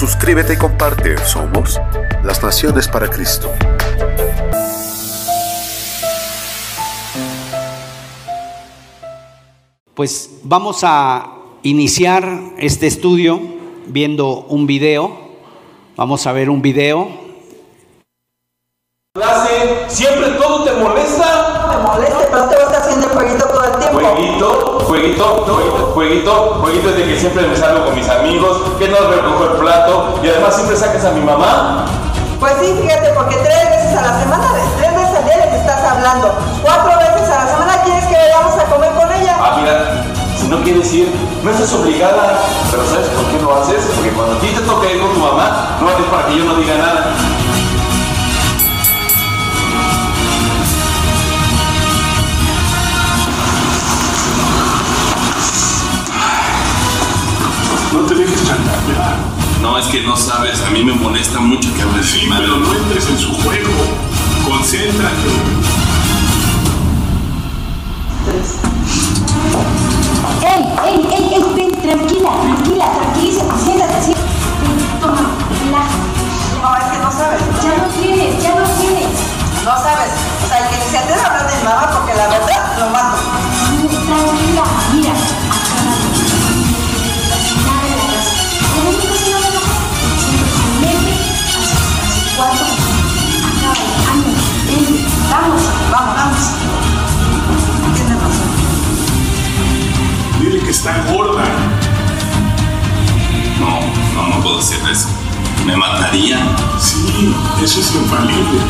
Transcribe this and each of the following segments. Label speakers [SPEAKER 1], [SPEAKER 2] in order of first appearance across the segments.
[SPEAKER 1] Suscríbete y comparte. Somos las Naciones para Cristo.
[SPEAKER 2] Pues vamos a iniciar este estudio viendo un video. Vamos a ver un video.
[SPEAKER 3] Clase, siempre todo te molesta.
[SPEAKER 4] me moleste, pero te vas haciendo jueguito todo el tiempo.
[SPEAKER 3] Jueguito, jueguito, jueguito, jueguito, jueguito de que siempre me salgo con mis amigos, que no recojo el plato y además siempre sacas a mi mamá.
[SPEAKER 4] Pues sí, fíjate, porque tres veces a la semana, tres veces al día les estás hablando. Cuatro veces a la semana quieres que vayamos a comer con ella.
[SPEAKER 3] Ah, mira, si no quieres ir, no estás obligada. Pero ¿sabes por qué lo haces? Porque cuando a ti te toca ir con tu mamá, no es para que yo no diga nada.
[SPEAKER 5] No,
[SPEAKER 6] es que no sabes, a mí me molesta mucho que hables
[SPEAKER 5] Sí,
[SPEAKER 6] madre.
[SPEAKER 5] pero no entres en su juego. Concéntrate.
[SPEAKER 7] ¡Ey, ey, ey, ey! Ven, tranquila, tranquila, tranquilízate, siéntate, siéntate. Toma, relájate.
[SPEAKER 4] No, es que no sabes.
[SPEAKER 7] Ya lo tienes, ya lo tienes.
[SPEAKER 4] No sabes. O sea, el que se atreve a hablar de mi mamá porque la verdad lo mato.
[SPEAKER 7] No, Tranquila, vamos.
[SPEAKER 4] Vamos, vamos. Tienes razón.
[SPEAKER 5] Dile que está gorda.
[SPEAKER 6] No, no, no puedo hacer eso. Me mataría.
[SPEAKER 5] Sí, eso es infalible.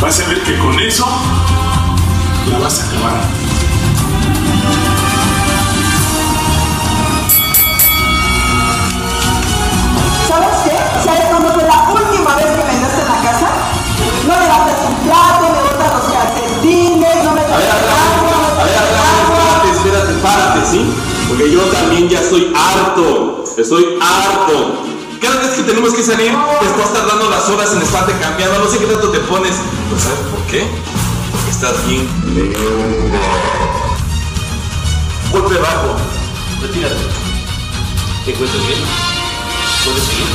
[SPEAKER 5] Vas a ver que con eso la vas a acabar.
[SPEAKER 3] También ya estoy harto, estoy harto. Cada vez que tenemos que salir, te estás tardando las horas en estarte cambiando, no sé qué tanto te pones. ¿Pero sabes por qué? Porque estás bien. Golpe bajo, retírate. ¿Te encuentras bien? ¿Puedes seguir?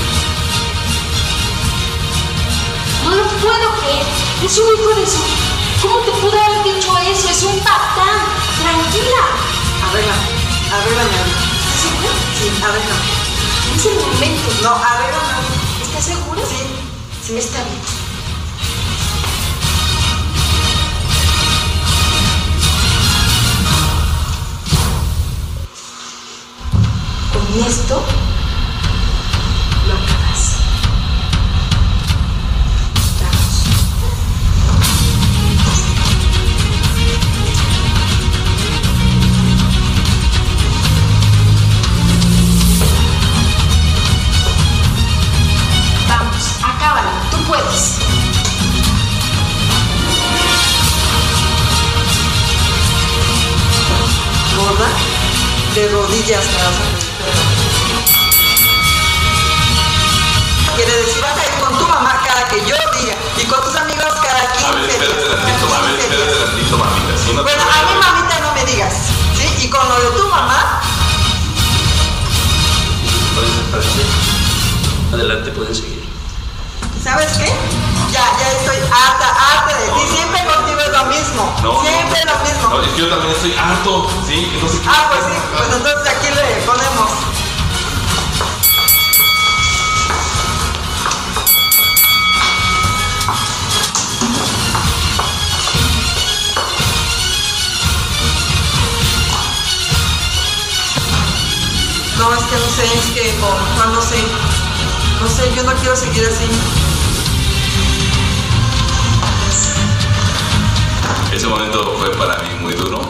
[SPEAKER 7] No lo puedo creer. Es un hijo de su. ¿Cómo te pudo haber dicho eso? Es un patán. Tranquila.
[SPEAKER 4] Arréglame, arréglame.
[SPEAKER 7] ¿Estás segura?
[SPEAKER 4] Sí, arréglame.
[SPEAKER 7] Es el momento.
[SPEAKER 4] No, arréglame.
[SPEAKER 7] ¿Estás segura?
[SPEAKER 4] Sí, sí.
[SPEAKER 7] Está bien. Con esto
[SPEAKER 4] de rodillas me vas a pedir perdón. Quiere decir, vas a ir con tu mamá cada que yo diga y con tus amigos cada 15
[SPEAKER 6] A ver, espérate
[SPEAKER 4] días,
[SPEAKER 6] tantito,
[SPEAKER 4] cada
[SPEAKER 6] a ver,
[SPEAKER 4] 15
[SPEAKER 6] espérate mamita. Si no
[SPEAKER 4] Bueno, a mí
[SPEAKER 6] a-
[SPEAKER 4] mamita no me digas, ¿sí? Y con lo de tu mamá,
[SPEAKER 6] Adelante, puedes seguir.
[SPEAKER 4] ¿sabes qué? Ya, ya estoy harta, harta de ti. Siempre mismo.
[SPEAKER 6] No,
[SPEAKER 4] Siempre
[SPEAKER 6] no.
[SPEAKER 4] lo mismo.
[SPEAKER 6] No, es que yo también estoy harto, ¿sí? Entonces,
[SPEAKER 4] Ah, pues sí, pues entonces aquí le ponemos. No, es que no sé, es que no, no sé. No sé, yo no quiero seguir así.
[SPEAKER 6] ese momento fue para mí muy duro,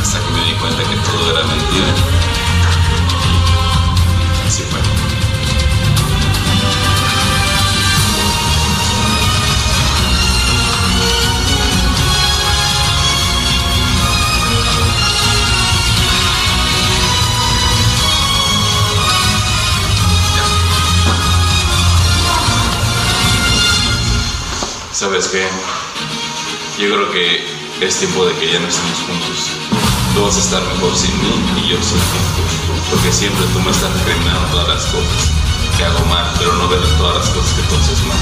[SPEAKER 6] hasta que me di cuenta que todo era mentira. Así fue. ¿Sabes qué? Yo creo que es tiempo de que ya no estemos juntos. Tú vas a estar mejor sin mí y yo sin ti. Porque siempre tú me estás recriminando todas las cosas que hago mal, pero no ves todas las cosas que tú haces mal.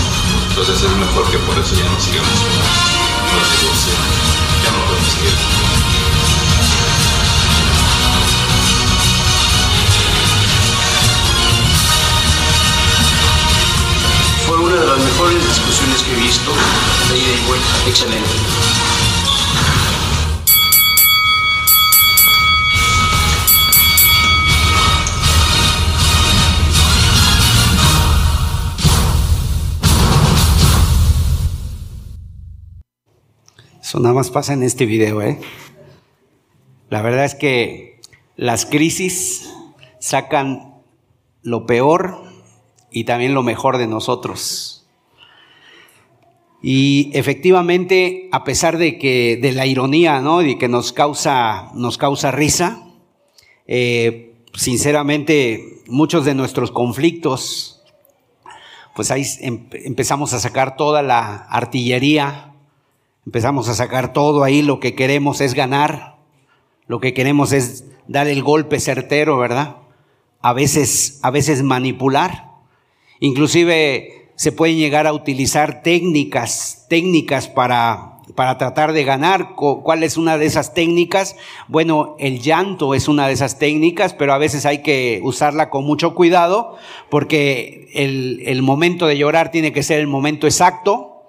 [SPEAKER 6] Entonces es mejor que por eso ya no sigamos juntos. Nos divorciamos. Ya no podemos seguir.
[SPEAKER 8] De las mejores discusiones que he visto. De ida y vuelta. Excelente.
[SPEAKER 2] Eso nada más pasa en este video, ¿eh? La verdad es que las crisis sacan lo peor y también lo mejor de nosotros. Y efectivamente, a pesar de que de la ironía, ¿no? Y que nos causa, nos causa risa, eh, sinceramente, muchos de nuestros conflictos, pues ahí em- empezamos a sacar toda la artillería, empezamos a sacar todo ahí, lo que queremos es ganar, lo que queremos es dar el golpe certero, ¿verdad? A veces, a veces manipular. Inclusive se pueden llegar a utilizar técnicas, técnicas para, para tratar de ganar. ¿Cuál es una de esas técnicas? Bueno, el llanto es una de esas técnicas, pero a veces hay que usarla con mucho cuidado porque el, el momento de llorar tiene que ser el momento exacto.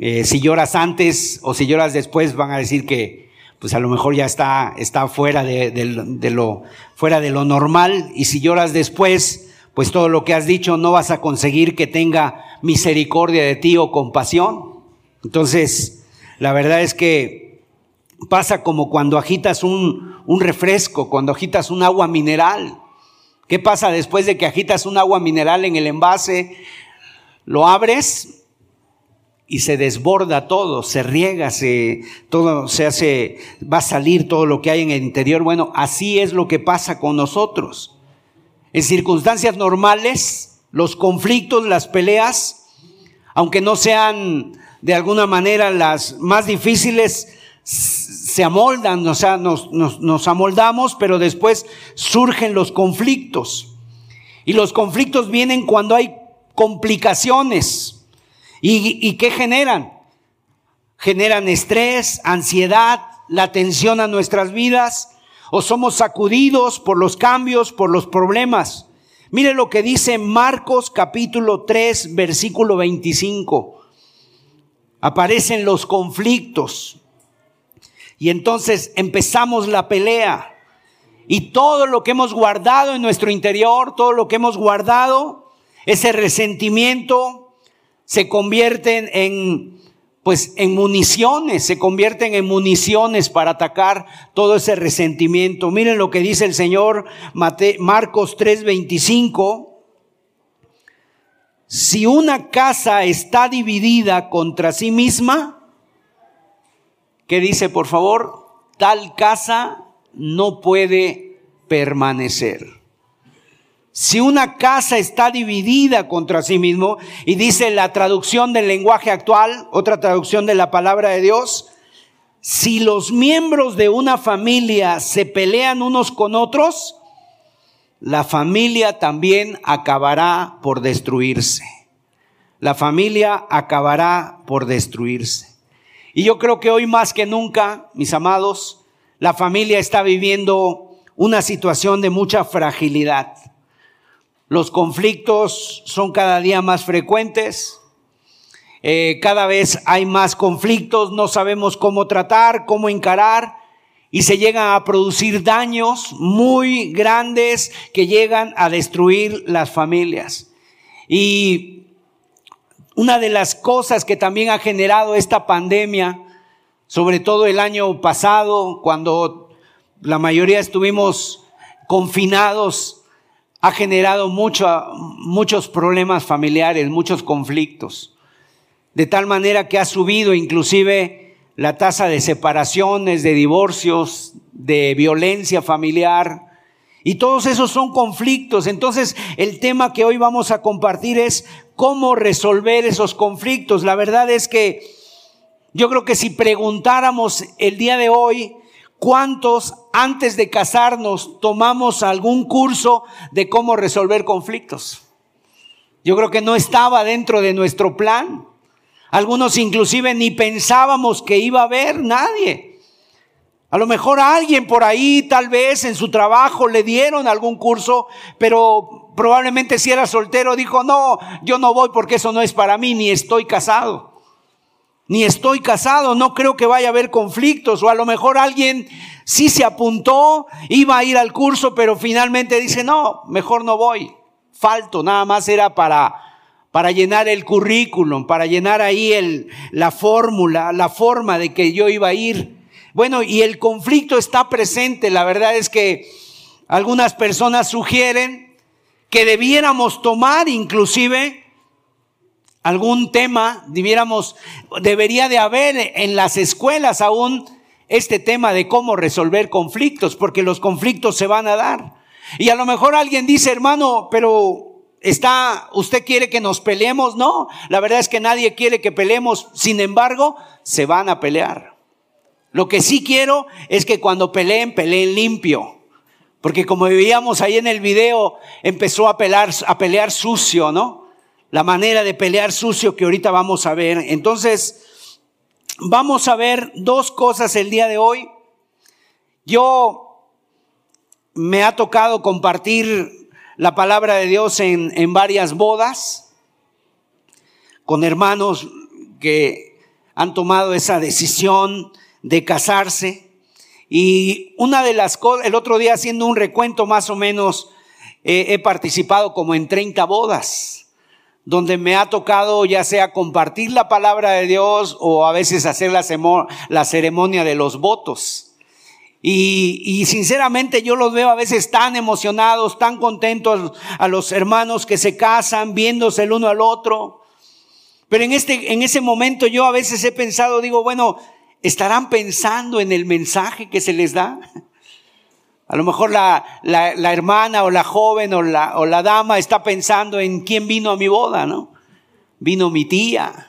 [SPEAKER 2] Eh, si lloras antes o si lloras después, van a decir que pues a lo mejor ya está, está fuera de, de- de lo, fuera de lo normal. Y si lloras después, pues todo lo que has dicho no vas a conseguir que tenga misericordia de ti o compasión. Entonces, la verdad es que pasa como cuando agitas un, un refresco, cuando agitas un agua mineral. ¿Qué pasa después de que agitas un agua mineral en el envase? Lo abres y se desborda todo, se riega, se, todo se hace, va a salir todo lo que hay en el interior. Bueno, así es lo que pasa con nosotros. En circunstancias normales, los conflictos, las peleas, aunque no sean de alguna manera las más difíciles, se amoldan, o sea, nos amoldamos, pero después surgen los conflictos. Y los conflictos vienen cuando hay complicaciones. ¿Y, y qué generan? Generan estrés, ansiedad, la tensión a nuestras vidas, o somos sacudidos por los cambios, por los problemas. Mire lo que dice Marcos capítulo 3, versículo 25. Aparecen los conflictos. Y entonces empezamos la pelea. Y todo lo que hemos guardado en nuestro interior, todo lo que hemos guardado, ese resentimiento, se convierten en, pues, en municiones, se convierten en municiones para atacar todo ese resentimiento. Miren lo que dice el Señor Mate- Marcos 3:25. Si una casa está dividida contra sí misma, ¿qué dice por favor? Tal casa no puede permanecer. Si una casa está dividida contra sí mismo, y dice la traducción del lenguaje actual, otra traducción de la palabra de Dios, si los miembros de una familia se pelean unos con otros, la familia también acabará por destruirse. La familia acabará por destruirse. Y yo creo que hoy más que nunca, mis amados, la familia está viviendo una situación de mucha fragilidad. Los conflictos son cada día más frecuentes. Eh, cada vez hay más conflictos, no sabemos cómo tratar, cómo encarar y se llegan a producir daños muy grandes que llegan a destruir las familias. Y una de las cosas que también ha generado esta pandemia, sobre todo el año pasado, cuando la mayoría estuvimos confinados, ha generado mucho- muchos problemas familiares, muchos conflictos. De tal manera que ha subido inclusive la tasa de separaciones, de divorcios, de violencia familiar. Y todos esos son conflictos. Entonces, el tema que hoy vamos a compartir es cómo resolver esos conflictos. La verdad es que yo creo que si preguntáramos el día de hoy, ¿cuántos antes de casarnos tomamos algún curso de cómo resolver conflictos? Yo creo que no estaba dentro de nuestro plan. Algunos inclusive ni pensábamos que iba a haber nadie. A lo mejor alguien por ahí, tal vez en su trabajo, le dieron algún curso, pero probablemente si era soltero dijo, no, yo no voy porque eso no es para mí, ni estoy casado. Ni estoy casado, no creo que vaya a haber conflictos. O a lo mejor alguien sí se apuntó, iba a ir al curso, pero finalmente dice, no, mejor no voy. Falto, nada más era para para llenar el currículum, para llenar ahí el, la fórmula, la forma de que yo iba a ir. Bueno, y el conflicto está presente. La verdad es que algunas personas sugieren que debiéramos tomar inclusive algún tema, debiéramos, debería de haber en las escuelas aún este tema de cómo resolver conflictos, porque los conflictos se van a dar. Y a lo mejor alguien dice, hermano, pero está, usted quiere que nos peleemos, no, la verdad es que nadie quiere que peleemos, sin embargo, se van a pelear. Lo que sí quiero es que cuando peleen, peleen limpio. Porque como veíamos ahí en el video, empezó a pelear, a pelear sucio, ¿no? La manera de pelear sucio que ahorita vamos a ver. Entonces, vamos a ver dos cosas el día de hoy. Yo me ha tocado compartir la palabra de Dios en, en varias bodas, con hermanos que han tomado esa decisión de casarse. Y una de las cosas, el otro día haciendo un recuento más o menos, he participado como en 30 bodas, donde me ha tocado ya sea compartir la palabra de Dios o a veces hacer la, ceremonia de los votos. Y, sinceramente yo los veo a veces tan emocionados, tan contentos a los hermanos que se casan, viéndose el uno al otro. Pero en, este, en ese momento yo a veces he pensado, digo, bueno, ¿estarán pensando en el mensaje que se les da? A lo mejor la, la, la hermana o la joven o la, o la dama está pensando en quién vino a mi boda, ¿no? Vino mi tía,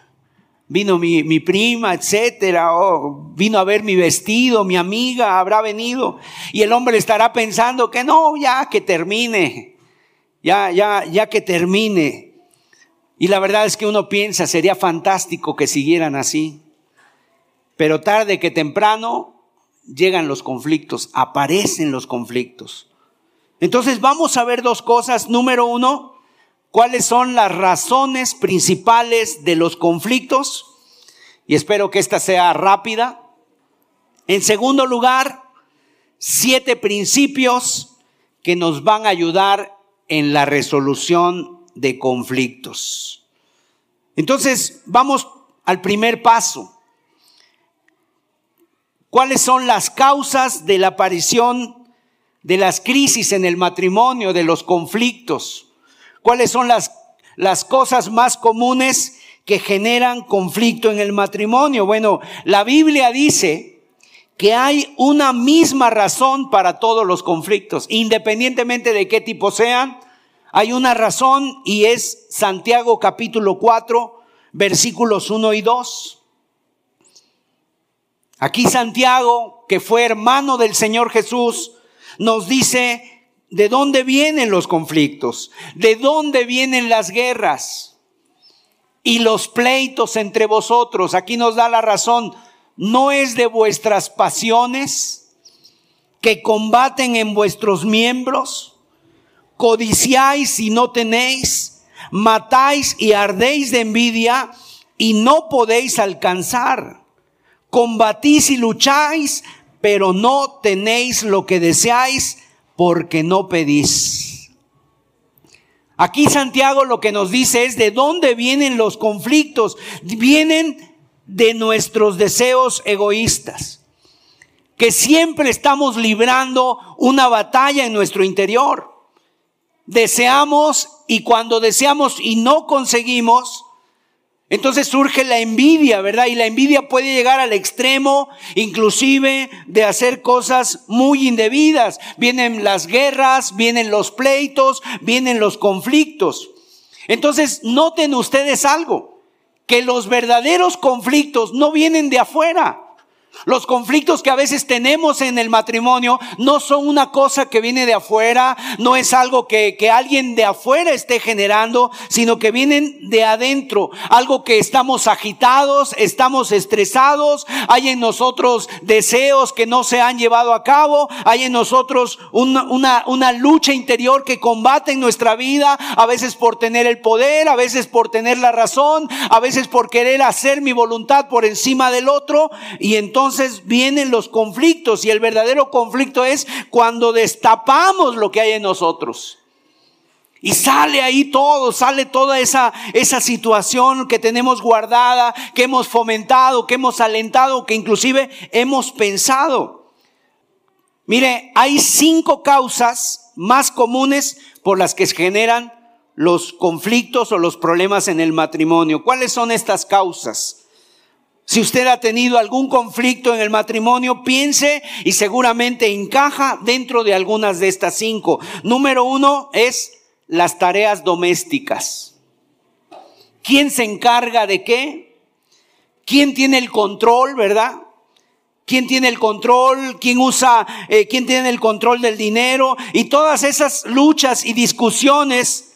[SPEAKER 2] vino mi, mi prima, etcétera, o vino a ver mi vestido, mi amiga habrá venido, y el hombre estará pensando que no, ya que termine, ya, ya, ya que termine. Y la verdad es que uno piensa, sería fantástico que siguieran así, pero tarde que temprano llegan los conflictos, aparecen los conflictos. Entonces vamos a ver dos cosas. Número uno, cuáles son las razones principales de los conflictos. Y espero que esta sea rápida. En segundo lugar, siete principios que nos van a ayudar en la resolución de conflictos. Entonces, vamos al primer paso. ¿Cuáles son las causas de la aparición de las crisis en el matrimonio, de los conflictos? ¿Cuáles son las, las cosas más comunes que generan conflicto en el matrimonio? Bueno, la Biblia dice que hay una misma razón para todos los conflictos, independientemente de qué tipo sean. Hay una razón y es Santiago capítulo 4, versículos 1 y 2. Aquí Santiago, que fue hermano del Señor Jesús, nos dice ¿De dónde vienen los conflictos? ¿De dónde vienen las guerras? Y los pleitos entre vosotros. Aquí nos da la razón. No es de vuestras pasiones que combaten en vuestros miembros. Codiciáis y no tenéis. Matáis y ardéis de envidia y no podéis alcanzar. Combatís y lucháis, pero no tenéis lo que deseáis porque no pedís. Aquí Santiago lo que nos dice es de dónde vienen los conflictos. Vienen de nuestros deseos egoístas. Que siempre estamos librando una batalla en nuestro interior. Deseamos y cuando deseamos y no conseguimos, Entonces surge la envidia, ¿verdad? Y la envidia puede llegar al extremo, inclusive de hacer cosas muy indebidas. Vienen las guerras, vienen los pleitos, vienen los conflictos. Entonces, noten ustedes algo, que los verdaderos conflictos no vienen de afuera. Los conflictos que a veces tenemos en el matrimonio no son una cosa que viene de afuera, no es algo que, que, alguien de afuera esté generando, sino que vienen de adentro. Algo que estamos agitados, estamos estresados, hay en nosotros deseos que no se han llevado a cabo, hay en nosotros una, una, una lucha interior que combate en nuestra vida, a veces por tener el poder, a veces por tener la razón, a veces por querer hacer mi voluntad por encima del otro, y entonces entonces vienen los conflictos y el verdadero conflicto es cuando destapamos lo que hay en nosotros. Y sale ahí todo, sale toda esa, esa situación que tenemos guardada, que hemos fomentado, que hemos alentado, que inclusive hemos pensado. Mire, hay cinco causas más comunes por las que se generan los conflictos o los problemas en el matrimonio. ¿Cuáles son estas causas? Si usted ha tenido algún conflicto en el matrimonio, piense y seguramente encaja dentro de algunas de estas cinco. Número uno es las tareas domésticas. ¿Quién se encarga de qué? ¿Quién tiene el control, verdad? ¿Quién tiene el control? ¿Quién usa, eh, quién tiene el control del dinero? Y todas esas luchas y discusiones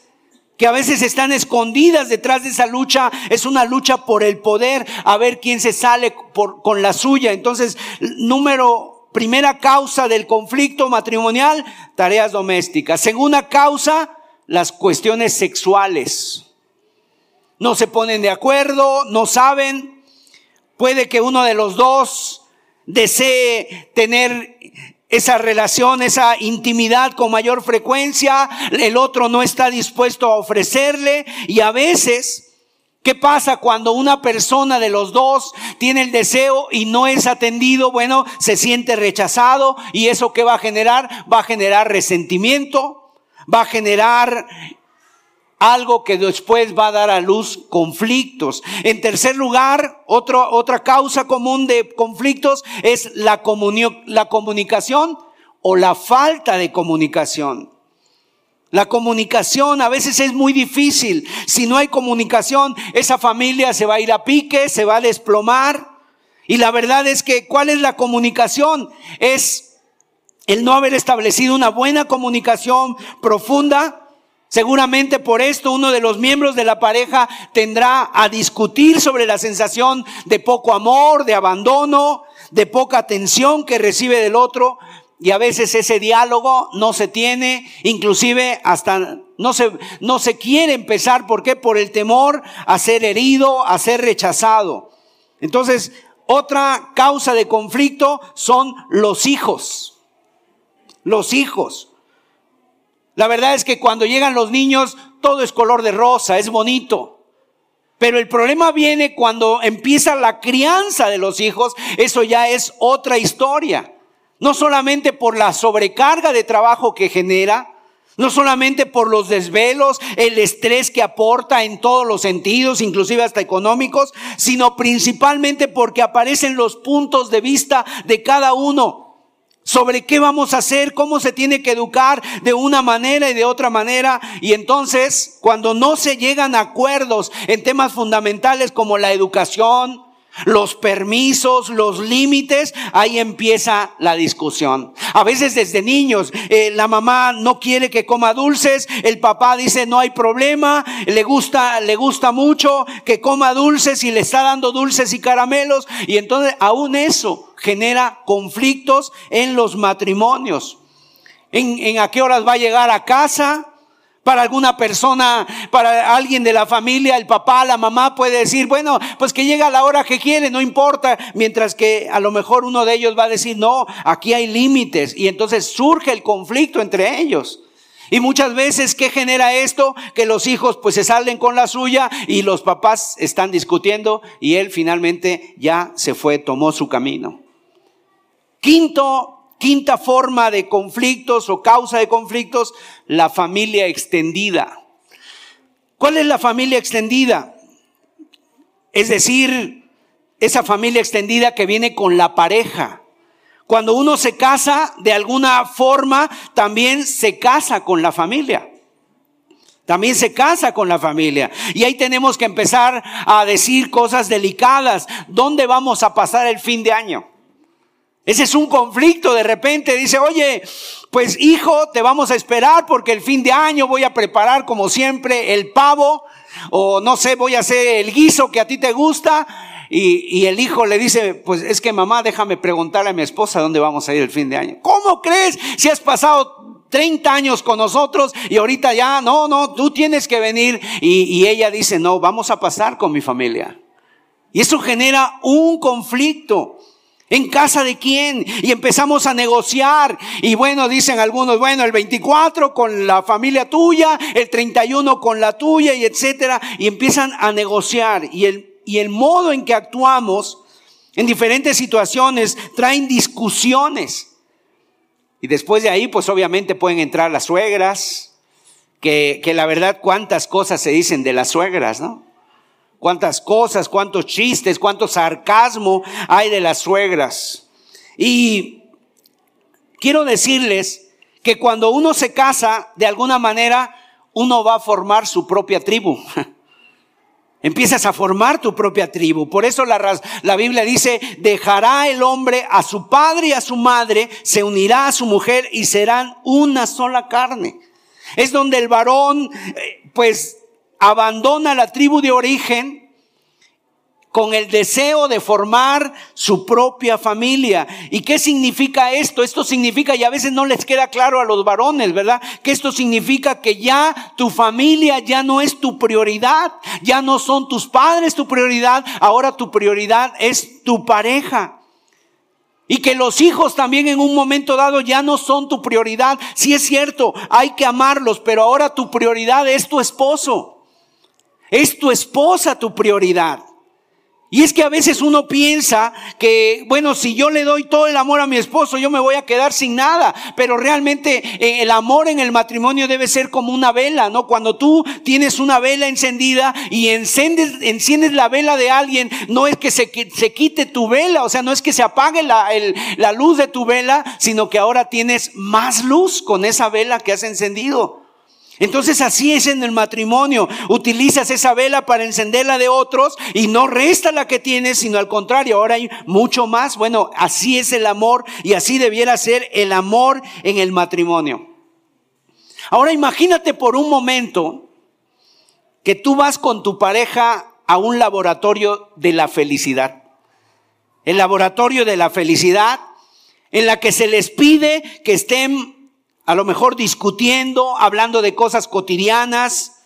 [SPEAKER 2] que a veces están escondidas detrás de esa lucha, es una lucha por el poder, a ver quién se sale por, con la suya. Entonces, número, primera causa del conflicto matrimonial, tareas domésticas. Segunda causa, las cuestiones sexuales. No se ponen de acuerdo, no saben. Puede que uno de los dos desee tener esa relación, esa intimidad con mayor frecuencia, el otro no está dispuesto a ofrecerle y a veces ¿Qué pasa cuando una persona de los dos tiene el deseo y no es atendido? Bueno, se siente rechazado y eso que va a generar? Va a generar resentimiento, va a generar algo que después va a dar a luz conflictos. En tercer lugar, otra causa común de conflictos es la, la comunicación o la falta de comunicación. La comunicación a veces es muy difícil. Si no hay comunicación, esa familia se va a ir a pique, se va a desplomar. Y la verdad es que, ¿cuál es la comunicación? Es el no haber establecido una buena comunicación profunda Seguramente por esto uno de los miembros de la pareja tendrá a discutir sobre la sensación de poco amor, de abandono, de poca atención que recibe del otro. Y a veces ese diálogo no se tiene, inclusive hasta no se, no se quiere empezar. ¿Por qué? Por el temor a ser herido, a ser rechazado. Entonces, otra causa de conflicto son los hijos. Los hijos. La verdad es que cuando llegan los niños, todo es color de rosa, es bonito. Pero el problema viene cuando empieza la crianza de los hijos, eso ya es otra historia. No solamente por la sobrecarga de trabajo que genera, no solamente por los desvelos, el estrés que aporta en todos los sentidos, inclusive hasta económicos, sino principalmente porque aparecen los puntos de vista de cada uno sobre qué vamos a hacer, cómo se tiene que educar de una manera y de otra manera. Y entonces, cuando no se llegan a acuerdos en temas fundamentales como la educación, los permisos, los límites, ahí empieza la discusión. A veces desde niños, eh, la mamá no quiere que coma dulces, el papá dice no hay problema, le gusta, le gusta mucho que coma dulces y le está dando dulces y caramelos, y entonces aún eso genera conflictos en los matrimonios. En, en a qué horas va a llegar a casa, para alguna persona, para alguien de la familia, el papá, la mamá puede decir, bueno, pues que llega la hora que quiere, no importa. Mientras que a lo mejor uno de ellos va a decir, no, aquí hay límites. Y entonces surge el conflicto entre ellos. Y muchas veces, ¿qué genera esto? Que los hijos pues se salen con la suya y los papás están discutiendo y él finalmente ya se fue, tomó su camino. Quinto Quinta forma de conflictos o causa de conflictos, la familia extendida. ¿Cuál es la familia extendida? es decir, esa familia extendida que viene con la pareja. Cuando uno se casa, de alguna forma, también se casa con la familia. También se casa con la familia. Y ahí tenemos que empezar a decir cosas delicadas. ¿Dónde vamos a pasar el fin de año? Ese es un conflicto. De repente dice, oye, pues hijo, te vamos a esperar porque el fin de año voy a preparar como siempre el pavo o no sé, voy a hacer el guiso que a ti te gusta. Y, y, el hijo le dice, pues es que mamá, déjame preguntarle a mi esposa dónde vamos a ir el fin de año. ¿Cómo crees si has pasado 30 años con nosotros y ahorita ya, no, no, tú tienes que venir? Y, y ella dice, no, vamos a pasar con mi familia. Y eso genera un conflicto. ¿En casa de quién? Y empezamos a negociar. Y bueno, dicen algunos, bueno, el 24 con la familia tuya, el 31 con la tuya y etcétera. Y empiezan a negociar. Y el, y el modo en que actuamos en diferentes situaciones traen discusiones. Y después de ahí, pues obviamente pueden entrar las suegras, que, que la verdad cuántas cosas se dicen de las suegras, ¿no? Cuántas cosas, cuántos chistes, cuánto sarcasmo hay de las suegras. Y quiero decirles que cuando uno se casa, de alguna manera, uno va a formar su propia tribu. Empiezas a formar tu propia tribu. Por eso la, la, Biblia dice, dejará el hombre a su padre y a su madre, se unirá a su mujer y serán una sola carne. Es donde el varón, eh, pues, abandona la tribu de origen con el deseo de formar su propia familia. ¿Y qué significa esto? Esto significa, y a veces no les queda claro a los varones, ¿verdad? Que esto significa que ya tu familia ya no es tu prioridad, ya no son tus padres tu prioridad, ahora tu prioridad es tu pareja. Y que los hijos también en un momento dado ya no son tu prioridad. Sí es cierto, hay que amarlos, pero ahora tu prioridad es tu esposo. Es tu esposa tu prioridad. Y es que a veces uno piensa que, bueno, si yo le doy todo el amor a mi esposo, yo me voy a quedar sin nada. Pero realmente eh, el amor en el matrimonio debe ser como una vela, ¿no? Cuando tú tienes una vela encendida y enciendes, enciendes la vela de alguien, no es que se, se quite tu vela, o sea, no es que se apague la, la luz de tu vela, sino que ahora tienes más luz con esa vela que has encendido. Entonces así es en el matrimonio. Utilizas esa vela para encenderla de otros y no resta la que tienes, sino al contrario, ahora hay mucho más. Bueno, así es el amor y así debiera ser el amor en el matrimonio. Ahora imagínate por un momento que tú vas con tu pareja a un laboratorio de la felicidad. El laboratorio de la felicidad en la que se les pide que estén a lo mejor discutiendo, hablando de cosas cotidianas,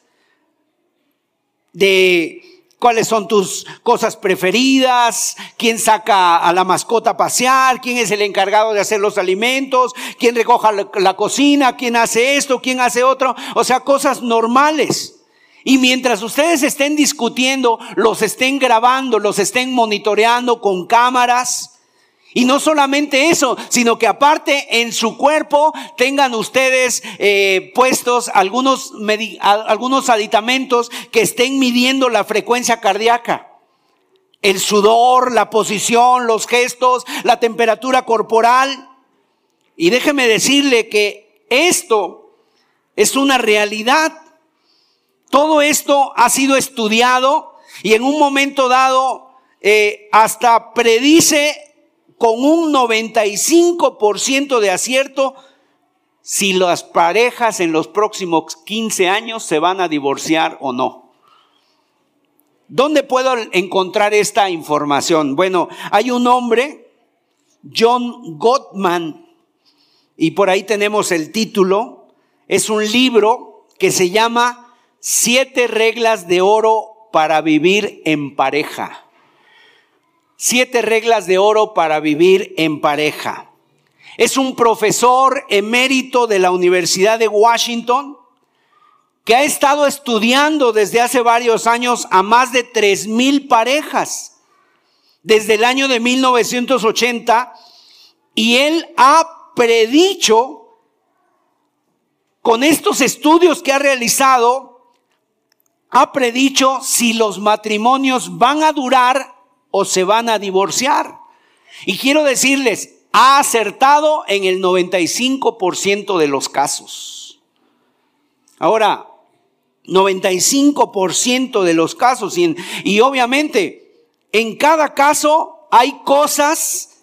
[SPEAKER 2] de cuáles son tus cosas preferidas, quién saca a la mascota a pasear, quién es el encargado de hacer los alimentos, quién recoja la, cocina, quién hace esto, quién hace otro, o sea, cosas normales. Y mientras ustedes estén discutiendo, los estén grabando, los estén monitoreando con cámaras, y no solamente eso, sino que aparte en su cuerpo tengan ustedes eh, puestos algunos, algunos aditamentos que estén midiendo la frecuencia cardíaca. El sudor, la posición, los gestos, la temperatura corporal. Y déjeme decirle que esto es una realidad. Todo esto ha sido estudiado y en un momento dado eh, hasta predice con un 95% de acierto si las parejas en los próximos 15 años se van a divorciar o no. ¿Dónde puedo encontrar esta información? Bueno, hay un hombre, John Gottman, y por ahí tenemos el título. Es un libro que se llama Siete reglas de oro para vivir en pareja. Siete reglas de oro para vivir en pareja. Es un profesor emérito de la Universidad de Washington que ha estado estudiando desde hace varios años a más de tres mil parejas desde el año de 1980 y él ha predicho con estos estudios que ha realizado ha predicho si los matrimonios van a durar o se van a divorciar. Y quiero decirles, ha acertado en el 95% de los casos. Ahora, 95% de los casos y, obviamente en cada caso hay cosas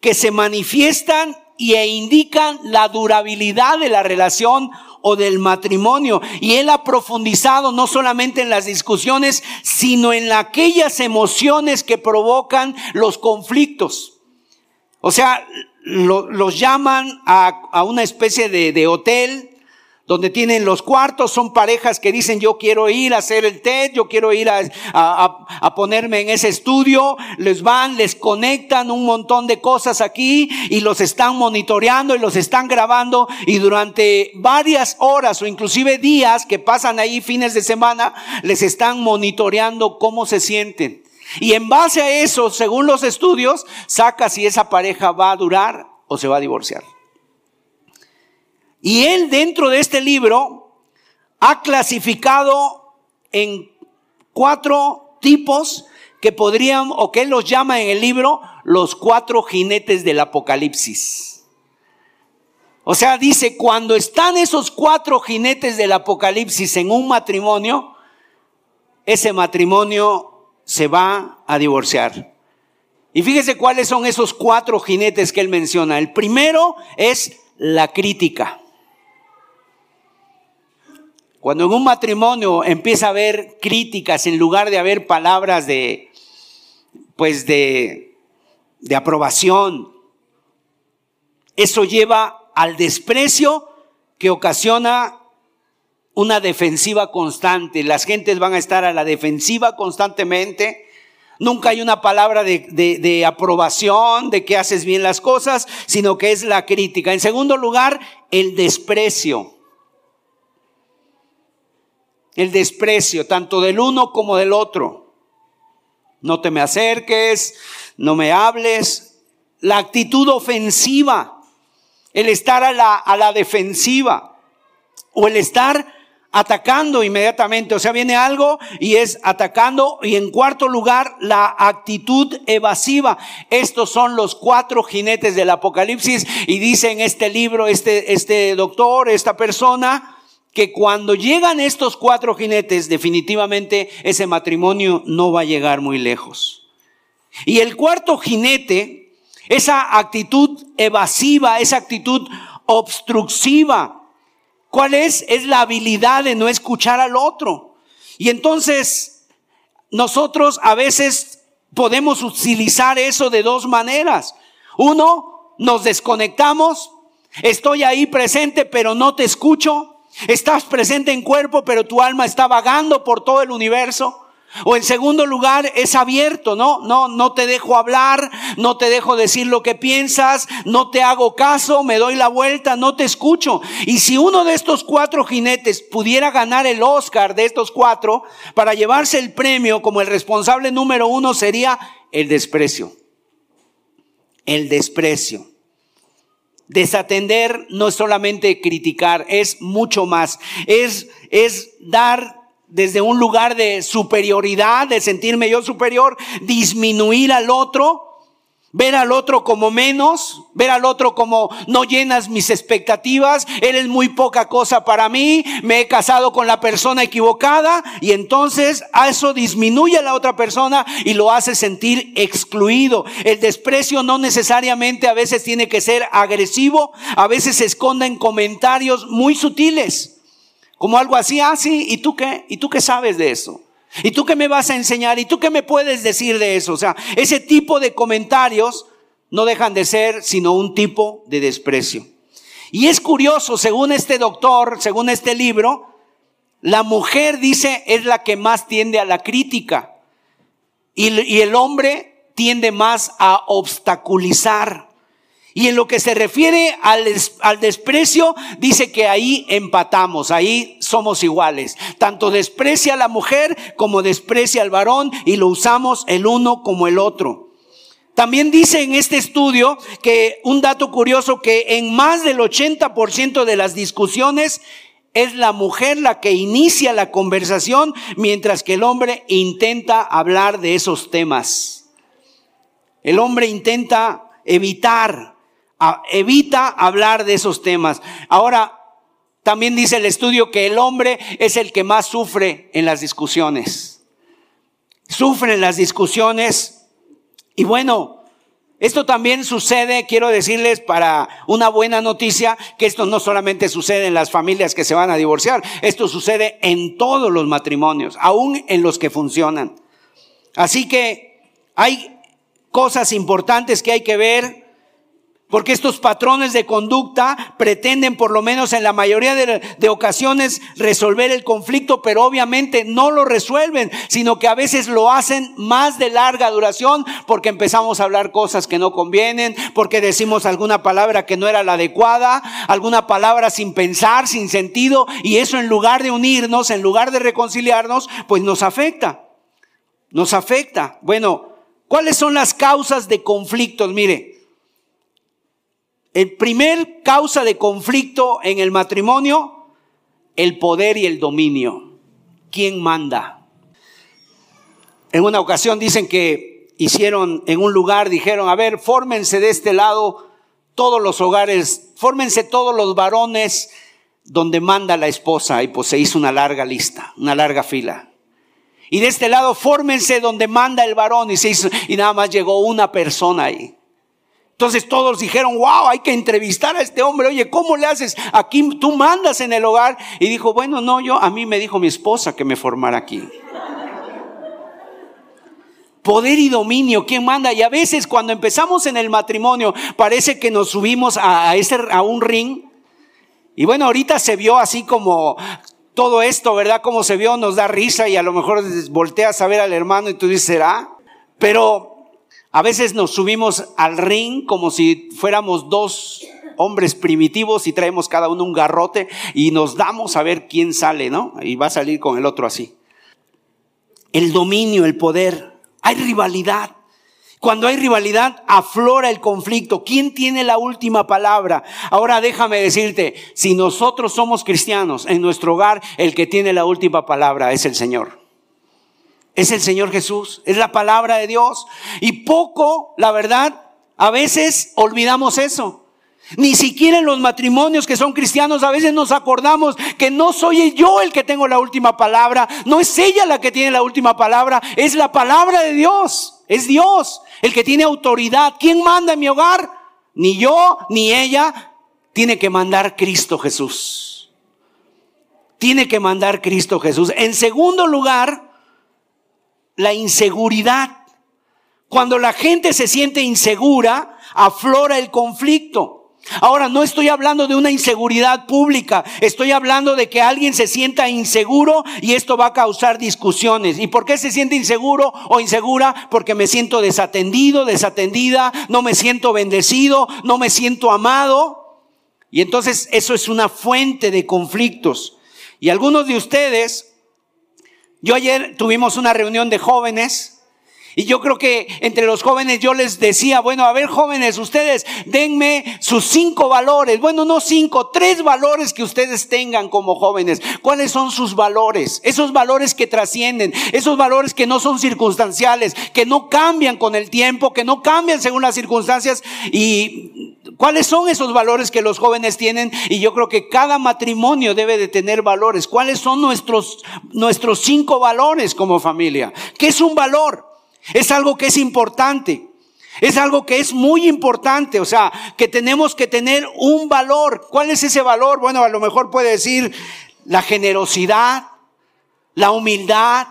[SPEAKER 2] que se manifiestan y e indican la durabilidad de la relación o del matrimonio. Y él ha profundizado no solamente en las discusiones, sino en aquellas emociones que provocan los conflictos. O sea, los llaman a, a una especie de, de hotel donde tienen los cuartos, son parejas que dicen yo quiero ir a hacer el TED, yo quiero ir a, a, a, ponerme en ese estudio, les van, les conectan un montón de cosas aquí y los están monitoreando y los están grabando y durante varias horas o inclusive días que pasan ahí fines de semana, les están monitoreando cómo se sienten. Y en base a eso, según los estudios, saca si esa pareja va a durar o se va a divorciar. Y él dentro de este libro ha clasificado en cuatro tipos que podrían, o que él los llama en el libro, los cuatro jinetes del Apocalipsis. O sea, dice, cuando están esos cuatro jinetes del Apocalipsis en un matrimonio, ese matrimonio se va a divorciar. Y fíjese cuáles son esos cuatro jinetes que él menciona. El primero es la crítica. Cuando en un matrimonio empieza a haber críticas en lugar de haber palabras de, pues de, de aprobación, eso lleva al desprecio que ocasiona una defensiva constante. Las gentes van a estar a la defensiva constantemente. Nunca hay una palabra de, de, de, aprobación, de que haces bien las cosas, sino que es la crítica. En segundo lugar, el desprecio el desprecio, tanto del uno como del otro. No te me acerques, no me hables. La actitud ofensiva, el estar a la, a la defensiva o el estar atacando inmediatamente. O sea, viene algo y es atacando. Y en cuarto lugar, la actitud evasiva. Estos son los cuatro jinetes del Apocalipsis. Y dice en este libro, este, este doctor, esta persona, que cuando llegan estos cuatro jinetes, definitivamente ese matrimonio no va a llegar muy lejos. Y el cuarto jinete, esa actitud evasiva, esa actitud obstructiva, ¿cuál es? Es la habilidad de no escuchar al otro. Y entonces, nosotros a veces podemos utilizar eso de dos maneras. Uno, nos desconectamos, estoy ahí presente, pero no te escucho. Estás presente en cuerpo, pero tu alma está vagando por todo el universo. O en segundo lugar, es abierto, ¿no? No, no te dejo hablar, no te dejo decir lo que piensas, no te hago caso, me doy la vuelta, no te escucho. Y si uno de estos cuatro jinetes pudiera ganar el Oscar de estos cuatro para llevarse el premio como el responsable número uno sería el desprecio. El desprecio. Desatender no es solamente criticar, es mucho más. Es, es dar desde un lugar de superioridad, de sentirme yo superior, disminuir al otro ver al otro como menos, ver al otro como no llenas mis expectativas, eres muy poca cosa para mí, me he casado con la persona equivocada y entonces a eso disminuye a la otra persona y lo hace sentir excluido. El desprecio no necesariamente a veces tiene que ser agresivo, a veces se esconde en comentarios muy sutiles, como algo así, ah, sí, ¿y tú qué? ¿Y tú qué sabes de eso? ¿Y tú qué me vas a enseñar? ¿Y tú qué me puedes decir de eso? O sea, ese tipo de comentarios no dejan de ser sino un tipo de desprecio. Y es curioso, según este doctor, según este libro, la mujer dice es la que más tiende a la crítica y, y el hombre tiende más a obstaculizar. Y en lo que se refiere al, al, desprecio, dice que ahí empatamos, ahí somos iguales. Tanto desprecia a la mujer como desprecia al varón y lo usamos el uno como el otro. También dice en este estudio que un dato curioso que en más del 80% de las discusiones es la mujer la que inicia la conversación mientras que el hombre intenta hablar de esos temas. El hombre intenta evitar, evita hablar de esos temas. Ahora, también dice el estudio que el hombre es el que más sufre en las discusiones. Sufre en las discusiones. Y bueno, esto también sucede, quiero decirles para una buena noticia, que esto no solamente sucede en las familias que se van a divorciar, esto sucede en todos los matrimonios, aún en los que funcionan. Así que hay cosas importantes que hay que ver, porque estos patrones de conducta pretenden, por lo menos en la mayoría de, ocasiones, resolver el conflicto, pero obviamente no lo resuelven, sino que a veces lo hacen más de larga duración porque empezamos a hablar cosas que no convienen, porque decimos alguna palabra que no era la adecuada, alguna palabra sin pensar, sin sentido, y eso en lugar de unirnos, en lugar de reconciliarnos, pues nos afecta. Nos afecta. Bueno, ¿cuáles son las causas de conflictos? Mire, el primer causa de conflicto en el matrimonio, el poder y el dominio. ¿Quién manda? En una ocasión dicen que hicieron en un lugar, dijeron, a ver, fórmense de este lado todos los hogares, fórmense todos los varones donde manda la esposa. Y pues se hizo una larga lista, una larga fila. Y de este lado, fórmense donde manda el varón. Y, se hizo, y nada más llegó una persona ahí. Entonces todos dijeron, wow, hay que entrevistar a este hombre. Oye, ¿cómo le haces? Aquí tú mandas en el hogar. Y dijo, bueno, no, yo, a mí me dijo mi esposa que me formara aquí. Poder y dominio, ¿quién manda? Y a veces cuando empezamos en el matrimonio, parece que nos subimos a, ese, a un ring. Y bueno, ahorita se vio así como todo esto, ¿verdad? Como se vio, nos da risa y a lo mejor volteas a ver al hermano y tú dices, ¿será? Pero a veces nos subimos al ring como si fuéramos dos hombres primitivos y traemos cada uno un garrote y nos damos a ver quién sale, ¿no? Y va a salir con el otro así. El dominio, el poder. Hay rivalidad. Cuando hay rivalidad, aflora el conflicto. ¿Quién tiene la última palabra? Ahora déjame decirte, si nosotros somos cristianos, en nuestro hogar, el que tiene la última palabra es el Señor. Es el Señor Jesús, es la palabra de Dios. Y poco, la verdad, a veces olvidamos eso. Ni siquiera en los matrimonios que son cristianos a veces nos acordamos que no soy yo el que tengo la última palabra, no es ella la que tiene la última palabra, es la palabra de Dios, es Dios el que tiene autoridad. ¿Quién manda en mi hogar? Ni yo ni ella, tiene que mandar Cristo Jesús. Tiene que mandar Cristo Jesús. En segundo lugar, la inseguridad. Cuando la gente se siente insegura, aflora el conflicto. Ahora, no estoy hablando de una inseguridad pública, estoy hablando de que alguien se sienta inseguro y esto va a causar discusiones. ¿Y por qué se siente inseguro o insegura? Porque me siento desatendido, desatendida, no me siento bendecido, no me siento amado. Y entonces eso es una fuente de conflictos. Y algunos de ustedes, yo ayer tuvimos una reunión de jóvenes y yo creo que entre los jóvenes yo les decía, bueno, a ver jóvenes, ustedes denme sus cinco valores. Bueno, no cinco, tres valores que ustedes tengan como jóvenes. ¿Cuáles son sus valores? Esos valores que trascienden, esos valores que no son circunstanciales, que no cambian con el tiempo, que no cambian según las circunstancias. Y cuáles son esos valores que los jóvenes tienen. Y yo creo que cada matrimonio debe de tener valores. ¿Cuáles son nuestros, nuestros cinco valores como familia? ¿Qué es un valor? Es algo que es importante. Es algo que es muy importante, o sea, que tenemos que tener un valor. ¿Cuál es ese valor? Bueno, a lo mejor puede decir la generosidad, la humildad,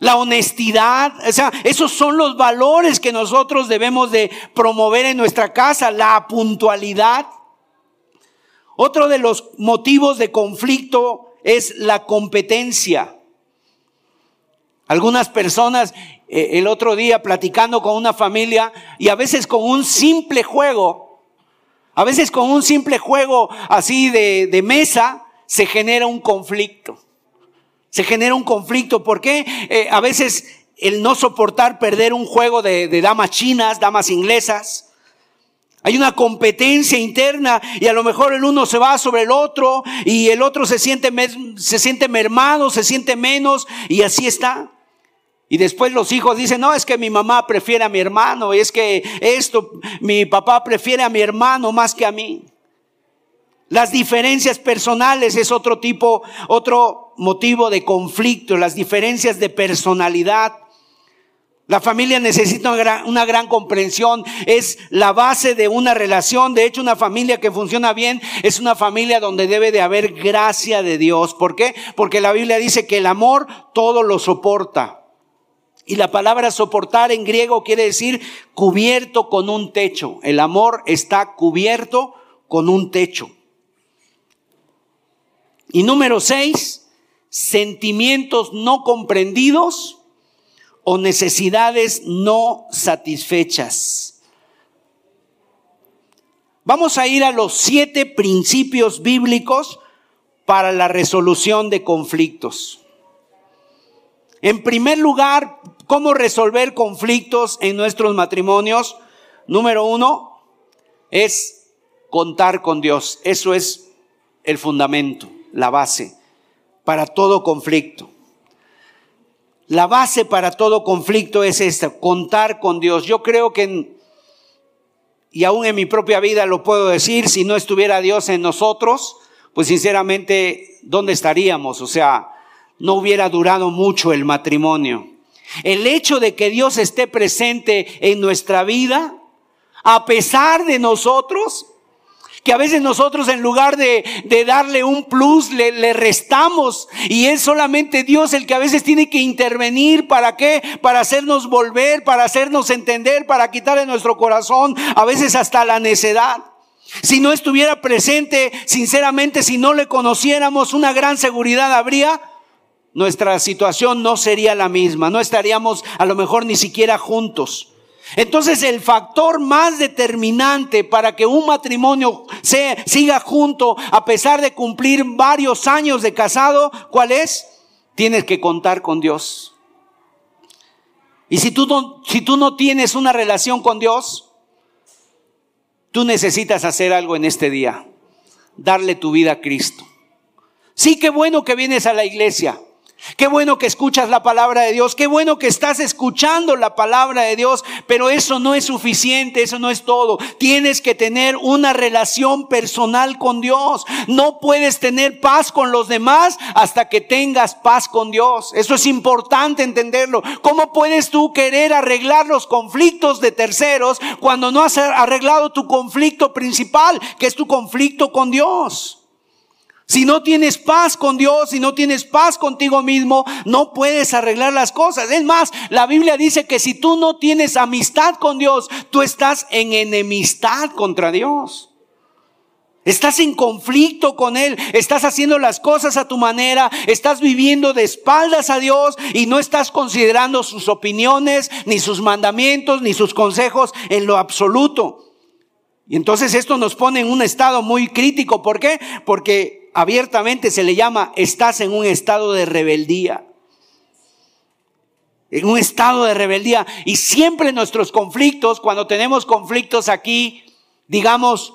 [SPEAKER 2] la honestidad. O sea, esos son los valores que nosotros debemos de promover en nuestra casa, la puntualidad. Otro de los motivos de conflicto es la competencia. Algunas personas eh, el otro día platicando con una familia y a veces con un simple juego, a veces con un simple juego así de, de mesa, se genera un conflicto. Se genera un conflicto. ¿Por qué? Eh, a veces el no soportar perder un juego de, de damas chinas, damas inglesas. Hay una competencia interna y a lo mejor el uno se va sobre el otro y el otro se siente, se siente mermado, se siente menos y así está. Y después los hijos dicen, no, es que mi mamá prefiere a mi hermano, es que esto, mi papá prefiere a mi hermano más que a mí. Las diferencias personales es otro tipo, otro motivo de conflicto, las diferencias de personalidad. La familia necesita una gran, comprensión, es la base de una relación. De hecho, una familia que funciona bien es una familia donde debe de haber gracia de Dios. ¿Por qué? Porque la Biblia dice que el amor todo lo soporta. Y la palabra soportar en griego quiere decir cubierto con un techo. El amor está cubierto con un techo. Y número seis, sentimientos no comprendidos o necesidades no satisfechas. Vamos a ir a los siete principios bíblicos para la resolución de conflictos. En primer lugar, ¿cómo resolver conflictos en nuestros matrimonios? Número uno es contar con Dios. Eso es el fundamento, la base para todo conflicto. La base para todo conflicto es esta, contar con Dios. Yo creo que, y aún en mi propia vida lo puedo decir, si no estuviera Dios en nosotros, pues sinceramente, ¿dónde estaríamos? O sea, no hubiera durado mucho el matrimonio. El hecho de que Dios esté presente en nuestra vida, a pesar de nosotros, que a veces nosotros en lugar de, de darle un plus le, le restamos y es solamente Dios el que a veces tiene que intervenir para qué, para hacernos volver, para hacernos entender, para quitar de nuestro corazón a veces hasta la necedad. Si no estuviera presente, sinceramente, si no le conociéramos, una gran seguridad habría. Nuestra situación no sería la misma, no estaríamos a lo mejor ni siquiera juntos. Entonces el factor más determinante para que un matrimonio se, siga junto a pesar de cumplir varios años de casado, ¿cuál es? Tienes que contar con Dios. Y si tú no, si tú no tienes una relación con Dios, tú necesitas hacer algo en este día, darle tu vida a Cristo. Sí, qué bueno que vienes a la iglesia. Qué bueno que escuchas la palabra de Dios, qué bueno que estás escuchando la palabra de Dios, pero eso no es suficiente, eso no es todo. Tienes que tener una relación personal con Dios. No puedes tener paz con los demás hasta que tengas paz con Dios. Eso es importante entenderlo. ¿Cómo puedes tú querer arreglar los conflictos de terceros cuando no has arreglado tu conflicto principal, que es tu conflicto con Dios? Si no tienes paz con Dios, si no tienes paz contigo mismo, no puedes arreglar las cosas. Es más, la Biblia dice que si tú no tienes amistad con Dios, tú estás en enemistad contra Dios. Estás en conflicto con Él, estás haciendo las cosas a tu manera, estás viviendo de espaldas a Dios y no estás considerando sus opiniones, ni sus mandamientos, ni sus consejos en lo absoluto. Y entonces esto nos pone en un estado muy crítico. ¿Por qué? Porque abiertamente se le llama, estás en un estado de rebeldía. En un estado de rebeldía. Y siempre nuestros conflictos, cuando tenemos conflictos aquí, digamos,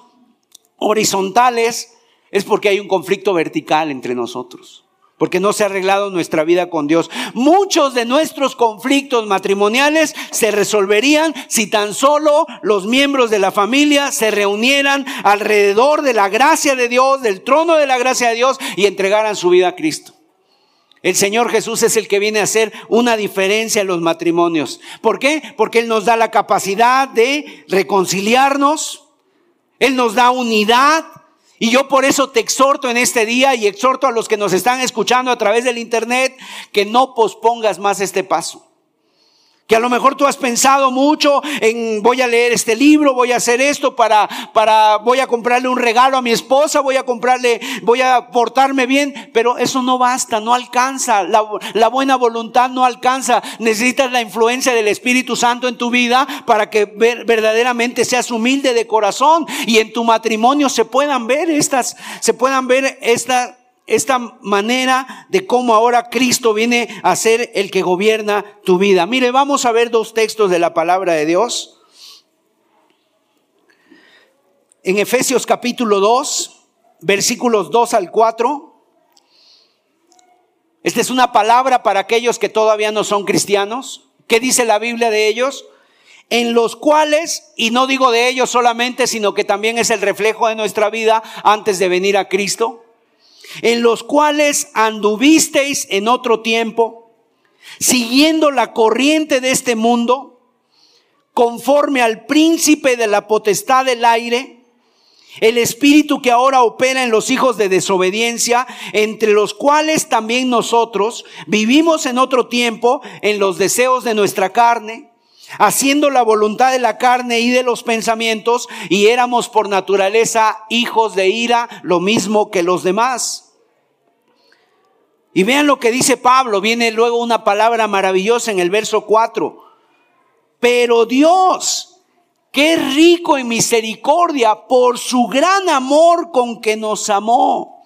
[SPEAKER 2] horizontales, es porque hay un conflicto vertical entre nosotros. Porque no se ha arreglado nuestra vida con Dios. Muchos de nuestros conflictos matrimoniales se resolverían si tan solo los miembros de la familia se reunieran alrededor de la gracia de Dios, del trono de la gracia de Dios y entregaran su vida a Cristo. El Señor Jesús es el que viene a hacer una diferencia en los matrimonios. ¿Por qué? Porque Él nos da la capacidad de reconciliarnos. Él nos da unidad. Y yo por eso te exhorto en este día y exhorto a los que nos están escuchando a través del internet que no pospongas más este paso. Que a lo mejor tú has pensado mucho en voy a leer este libro, voy a hacer esto para, para, voy a comprarle un regalo a mi esposa, voy a comprarle, voy a portarme bien, pero eso no basta, no alcanza, la, buena voluntad no alcanza. Necesitas la influencia del Espíritu Santo en tu vida para que ver, verdaderamente seas humilde de corazón y en tu matrimonio se puedan ver estas, se puedan ver esta esta manera de cómo ahora Cristo viene a ser el que gobierna tu vida. Mire, vamos a ver dos textos de la palabra de Dios. en Efesios capítulo 2, versículos 2 al 4. Esta es una palabra para aquellos que todavía no son cristianos. ¿Qué dice la Biblia de ellos? En los cuales, y no digo de ellos solamente, sino que también es el reflejo de nuestra vida antes de venir a Cristo, en los cuales anduvisteis en otro tiempo, siguiendo la corriente de este mundo, conforme al príncipe de la potestad del aire, el espíritu que ahora opera en los hijos de desobediencia, entre los cuales también nosotros vivimos en otro tiempo en los deseos de nuestra carne, haciendo la voluntad de la carne y de los pensamientos, y éramos por naturaleza hijos de ira, lo mismo que los demás. Y vean lo que dice Pablo, viene luego una palabra maravillosa en el verso 4. Pero Dios, Qué rico en misericordia por su gran amor con que nos amó.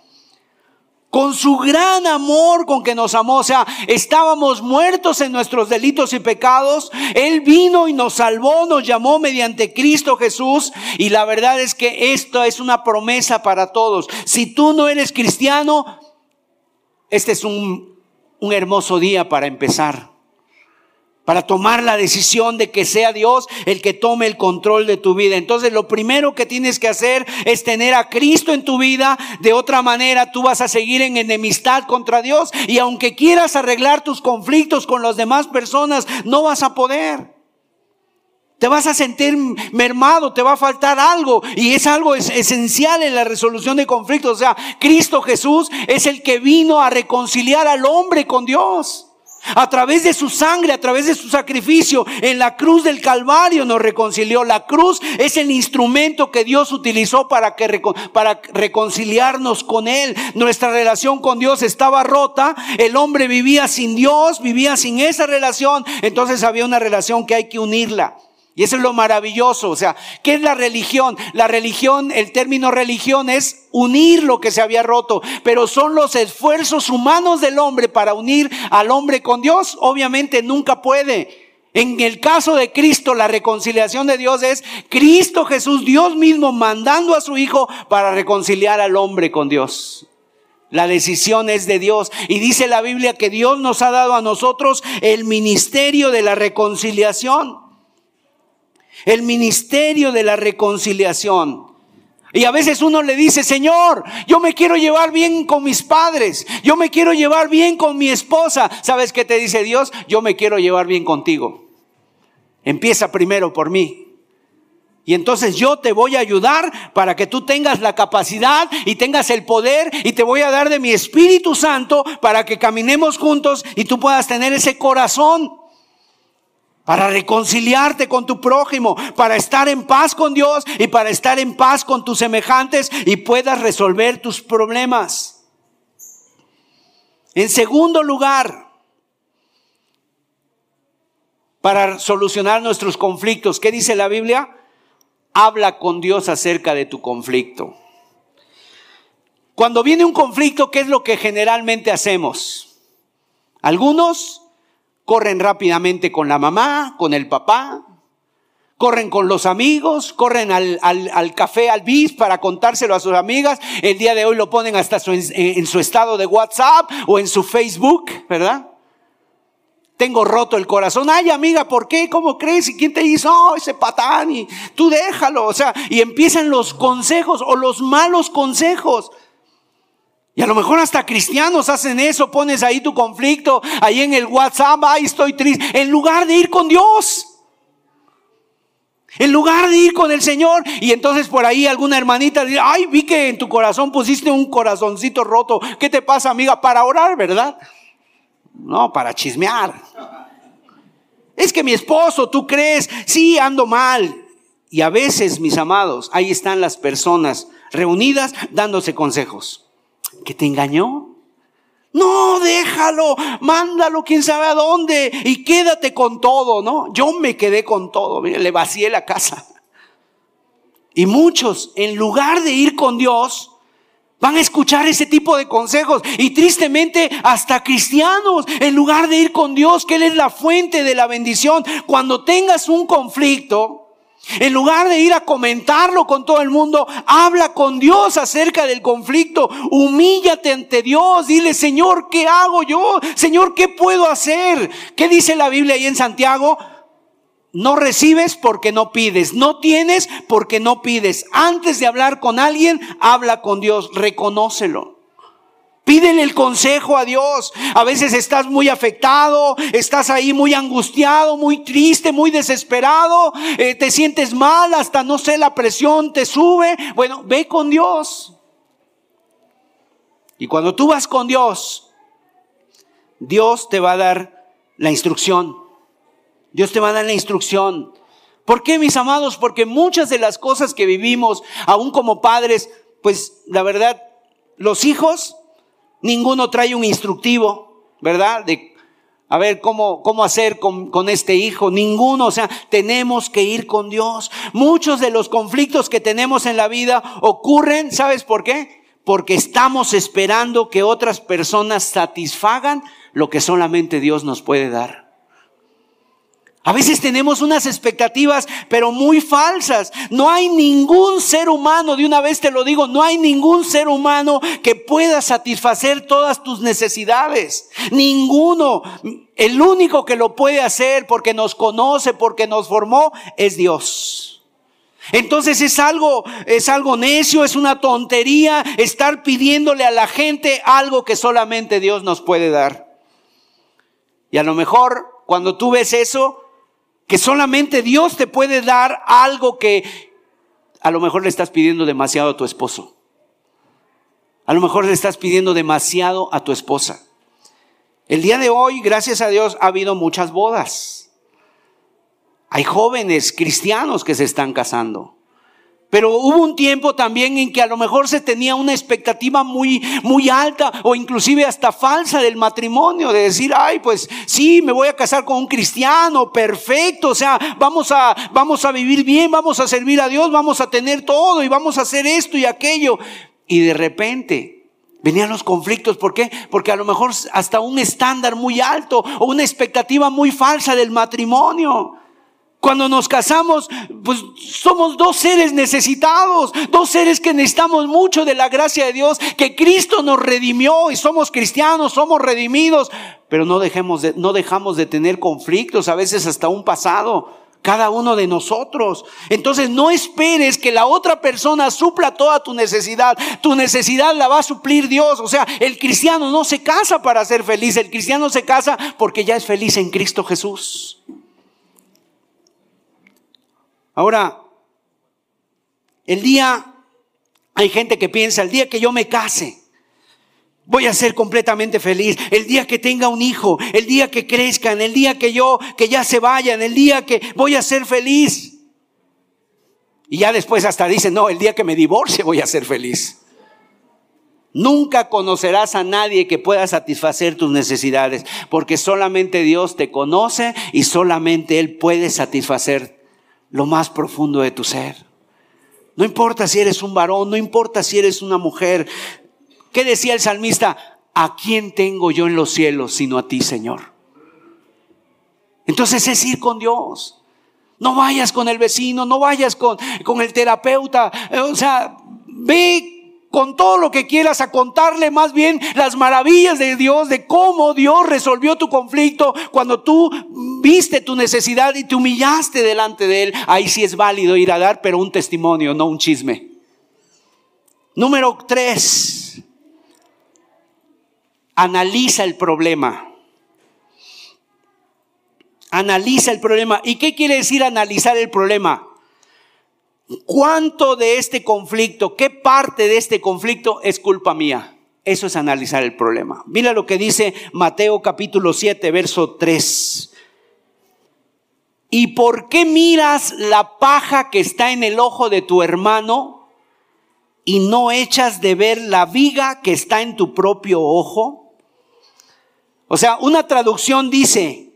[SPEAKER 2] Con su gran amor con que nos amó. O sea, estábamos muertos en nuestros delitos y pecados. Él vino y nos salvó, nos llamó mediante Cristo Jesús. Y la verdad es que esto es una promesa para todos. Si tú no eres cristiano, este es un, un hermoso día para empezar para tomar la decisión de que sea Dios el que tome el control de tu vida. Entonces lo primero que tienes que hacer es tener a Cristo en tu vida. De otra manera tú vas a seguir en enemistad contra Dios y aunque quieras arreglar tus conflictos con las demás personas, no vas a poder. Te vas a sentir mermado, te va a faltar algo y es algo esencial en la resolución de conflictos. O sea, Cristo Jesús es el que vino a reconciliar al hombre con Dios. A través de su sangre, a través de su sacrificio en la cruz del Calvario nos reconcilió. La cruz es el instrumento que Dios utilizó para, que, para reconciliarnos con Él. Nuestra relación con Dios estaba rota. El hombre vivía sin Dios, vivía sin esa relación. Entonces había una relación que hay que unirla. Y eso es lo maravilloso. O sea, ¿qué es la religión? La religión, el término religión es unir lo que se había roto, pero son los esfuerzos humanos del hombre para unir al hombre con Dios. Obviamente nunca puede. En el caso de Cristo, la reconciliación de Dios es Cristo Jesús, Dios mismo, mandando a su Hijo para reconciliar al hombre con Dios. La decisión es de Dios. Y dice la Biblia que Dios nos ha dado a nosotros el ministerio de la reconciliación el ministerio de la reconciliación. Y a veces uno le dice, Señor, yo me quiero llevar bien con mis padres, yo me quiero llevar bien con mi esposa. ¿Sabes qué te dice Dios? Yo me quiero llevar bien contigo. Empieza primero por mí. Y entonces yo te voy a ayudar para que tú tengas la capacidad y tengas el poder y te voy a dar de mi Espíritu Santo para que caminemos juntos y tú puedas tener ese corazón para reconciliarte con tu prójimo, para estar en paz con Dios y para estar en paz con tus semejantes y puedas resolver tus problemas. En segundo lugar, para solucionar nuestros conflictos, ¿qué dice la Biblia? Habla con Dios acerca de tu conflicto. Cuando viene un conflicto, ¿qué es lo que generalmente hacemos? Algunos corren rápidamente con la mamá, con el papá, corren con los amigos, corren al, café, al bis para contárselo a sus amigas. El día de hoy lo ponen hasta en, su estado de WhatsApp o en su Facebook, ¿verdad? Tengo roto el corazón. Ay, amiga, ¿por qué? ¿Cómo crees? ¿Y quién te hizo? Oh, ese patán. Y tú déjalo. O sea, y empiezan los consejos o los malos consejos. Y a lo mejor hasta cristianos hacen eso, pones ahí tu conflicto, ahí en el WhatsApp, ay, estoy triste, en lugar de ir con Dios. En lugar de ir con el Señor. Y entonces por ahí alguna hermanita dice, ay, vi que en tu corazón pusiste un corazoncito roto. ¿Qué te pasa, amiga? Para orar, ¿verdad? No, para chismear. Es que mi esposo, tú crees, sí, ando mal. Y a veces, mis amados, ahí están las personas reunidas dándose consejos que te engañó. No, déjalo, mándalo quién sabe a dónde y quédate con todo, ¿no? Yo me quedé con todo, mire, le vacié la casa. Y muchos, en lugar de ir con Dios, van a escuchar ese tipo de consejos. Y tristemente, hasta cristianos, en lugar de ir con Dios, que Él es la fuente de la bendición, cuando tengas un conflicto, En lugar de ir a comentarlo con todo el mundo, habla con Dios acerca del conflicto. Humíllate ante Dios. Dile, Señor, ¿qué hago yo? Señor, ¿qué puedo hacer? ¿Qué dice la Biblia ahí en Santiago? No recibes porque no pides. No tienes porque no pides. Antes de hablar con alguien, habla con Dios. Reconócelo. Pídele el consejo a Dios. A veces estás muy afectado, estás ahí muy angustiado, muy triste, muy desesperado, eh, te sientes mal, hasta no sé, la presión te sube. Bueno, ve con Dios. Y cuando tú vas con Dios, Dios te va a dar la instrucción. Dios te va a dar la instrucción. ¿Por qué, mis amados? Porque muchas de las cosas que vivimos, aún como padres, pues la verdad, los hijos Ninguno trae un instructivo, ¿verdad? De a ver cómo, cómo hacer con, con, este hijo. Ninguno, o sea, tenemos que ir con Dios. Muchos de los conflictos que tenemos en la vida ocurren, ¿sabes por qué? Porque estamos esperando que otras personas satisfagan lo que solamente Dios nos puede dar. A veces tenemos unas expectativas, pero muy falsas. No hay ningún ser humano, de una vez te lo digo, no hay ningún ser humano que pueda satisfacer todas tus necesidades. Ninguno. El único que lo puede hacer porque nos conoce, porque nos formó, es Dios. Entonces es algo, es algo necio, es una tontería estar pidiéndole a la gente algo que solamente Dios nos puede dar. Y a lo mejor cuando tú ves eso, que solamente Dios te puede dar algo que a lo mejor le estás pidiendo demasiado a tu esposo. A lo mejor le estás pidiendo demasiado a tu esposa. El día de hoy, gracias a Dios, ha habido muchas bodas. Hay jóvenes cristianos que se están casando. Pero hubo un tiempo también en que a lo mejor se tenía una expectativa muy, muy alta o inclusive hasta falsa del matrimonio, de decir, ay, pues sí, me voy a casar con un cristiano, perfecto, o sea, vamos a, vamos a vivir bien, vamos a servir a Dios, vamos a tener todo y vamos a hacer esto y aquello. Y de repente venían los conflictos, ¿por qué? Porque a lo mejor hasta un estándar muy alto o una expectativa muy falsa del matrimonio. Cuando nos casamos, pues somos dos seres necesitados, dos seres que necesitamos mucho de la gracia de Dios, que Cristo nos redimió y somos cristianos, somos redimidos, pero no dejemos de, no dejamos de tener conflictos, a veces hasta un pasado, cada uno de nosotros. Entonces no esperes que la otra persona supla toda tu necesidad. Tu necesidad la va a suplir Dios. O sea, el cristiano no se casa para ser feliz, el cristiano se casa porque ya es feliz en Cristo Jesús. Ahora, el día, hay gente que piensa, el día que yo me case, voy a ser completamente feliz. El día que tenga un hijo, el día que crezcan, el día que yo, que ya se vayan, el día que voy a ser feliz. Y ya después hasta dicen, no, el día que me divorcie voy a ser feliz. Nunca conocerás a nadie que pueda satisfacer tus necesidades, porque solamente Dios te conoce y solamente Él puede satisfacer lo más profundo de tu ser. No importa si eres un varón, no importa si eres una mujer. ¿Qué decía el salmista? ¿A quién tengo yo en los cielos sino a ti, Señor? Entonces es ir con Dios. No vayas con el vecino, no vayas con, con el terapeuta. O sea, ve con todo lo que quieras a contarle más bien las maravillas de Dios, de cómo Dios resolvió tu conflicto cuando tú viste tu necesidad y te humillaste delante de Él. Ahí sí es válido ir a dar, pero un testimonio, no un chisme. Número tres, analiza el problema. Analiza el problema. ¿Y qué quiere decir analizar el problema? ¿Cuánto de este conflicto, qué parte de este conflicto es culpa mía? Eso es analizar el problema. Mira lo que dice Mateo capítulo 7, verso 3. ¿Y por qué miras la paja que está en el ojo de tu hermano y no echas de ver la viga que está en tu propio ojo? O sea, una traducción dice,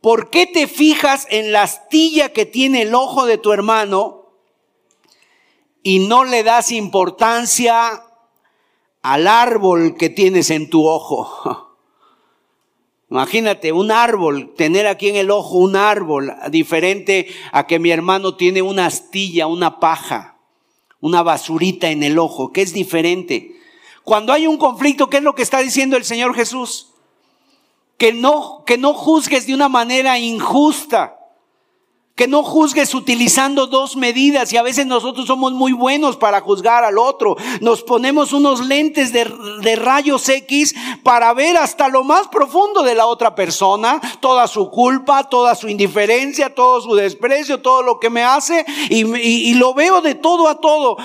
[SPEAKER 2] ¿por qué te fijas en la astilla que tiene el ojo de tu hermano y no le das importancia al árbol que tienes en tu ojo. Imagínate un árbol, tener aquí en el ojo un árbol, diferente a que mi hermano tiene una astilla, una paja, una basurita en el ojo, que es diferente. Cuando hay un conflicto, ¿qué es lo que está diciendo el Señor Jesús? Que no, que no juzgues de una manera injusta. Que no juzgues utilizando dos medidas y a veces nosotros somos muy buenos para juzgar al otro. Nos ponemos unos lentes de, rayos X para ver hasta lo más profundo de la otra persona, toda su culpa, toda su indiferencia, todo su desprecio, todo lo que me hace y lo veo de todo a todo.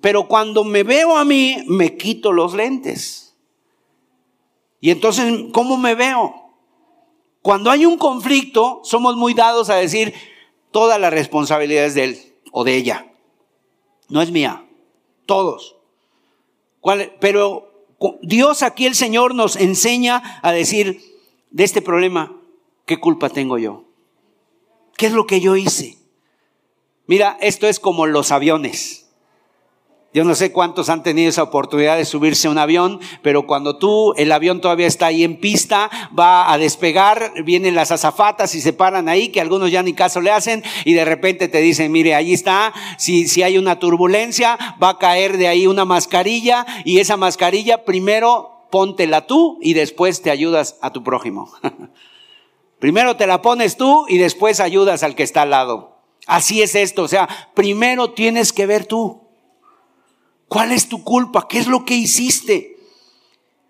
[SPEAKER 2] Pero cuando me veo a mí, me quito los lentes. Y entonces, ¿cómo me veo? Cuando hay un conflicto, somos muy dados a decir, toda la responsabilidad es de él o de ella. No es mía. Todos. Pero Dios aquí el Señor nos enseña a decir de este problema, ¿qué culpa tengo yo? ¿Qué es lo que yo hice? Mira, esto es como los aviones. Yo no sé cuántos han tenido esa oportunidad de subirse a un avión, pero cuando tú, el avión todavía está ahí en pista, va a despegar, vienen las azafatas y se paran ahí, que algunos ya ni caso le hacen, y de repente te dicen, mire, ahí está, si, si hay una turbulencia, va a caer de ahí una mascarilla, y esa mascarilla primero póntela tú y después te ayudas a tu prójimo. primero te la pones tú y después ayudas al que está al lado. Así es esto, o sea, primero tienes que ver tú. ¿Cuál es tu culpa? ¿Qué es lo que hiciste?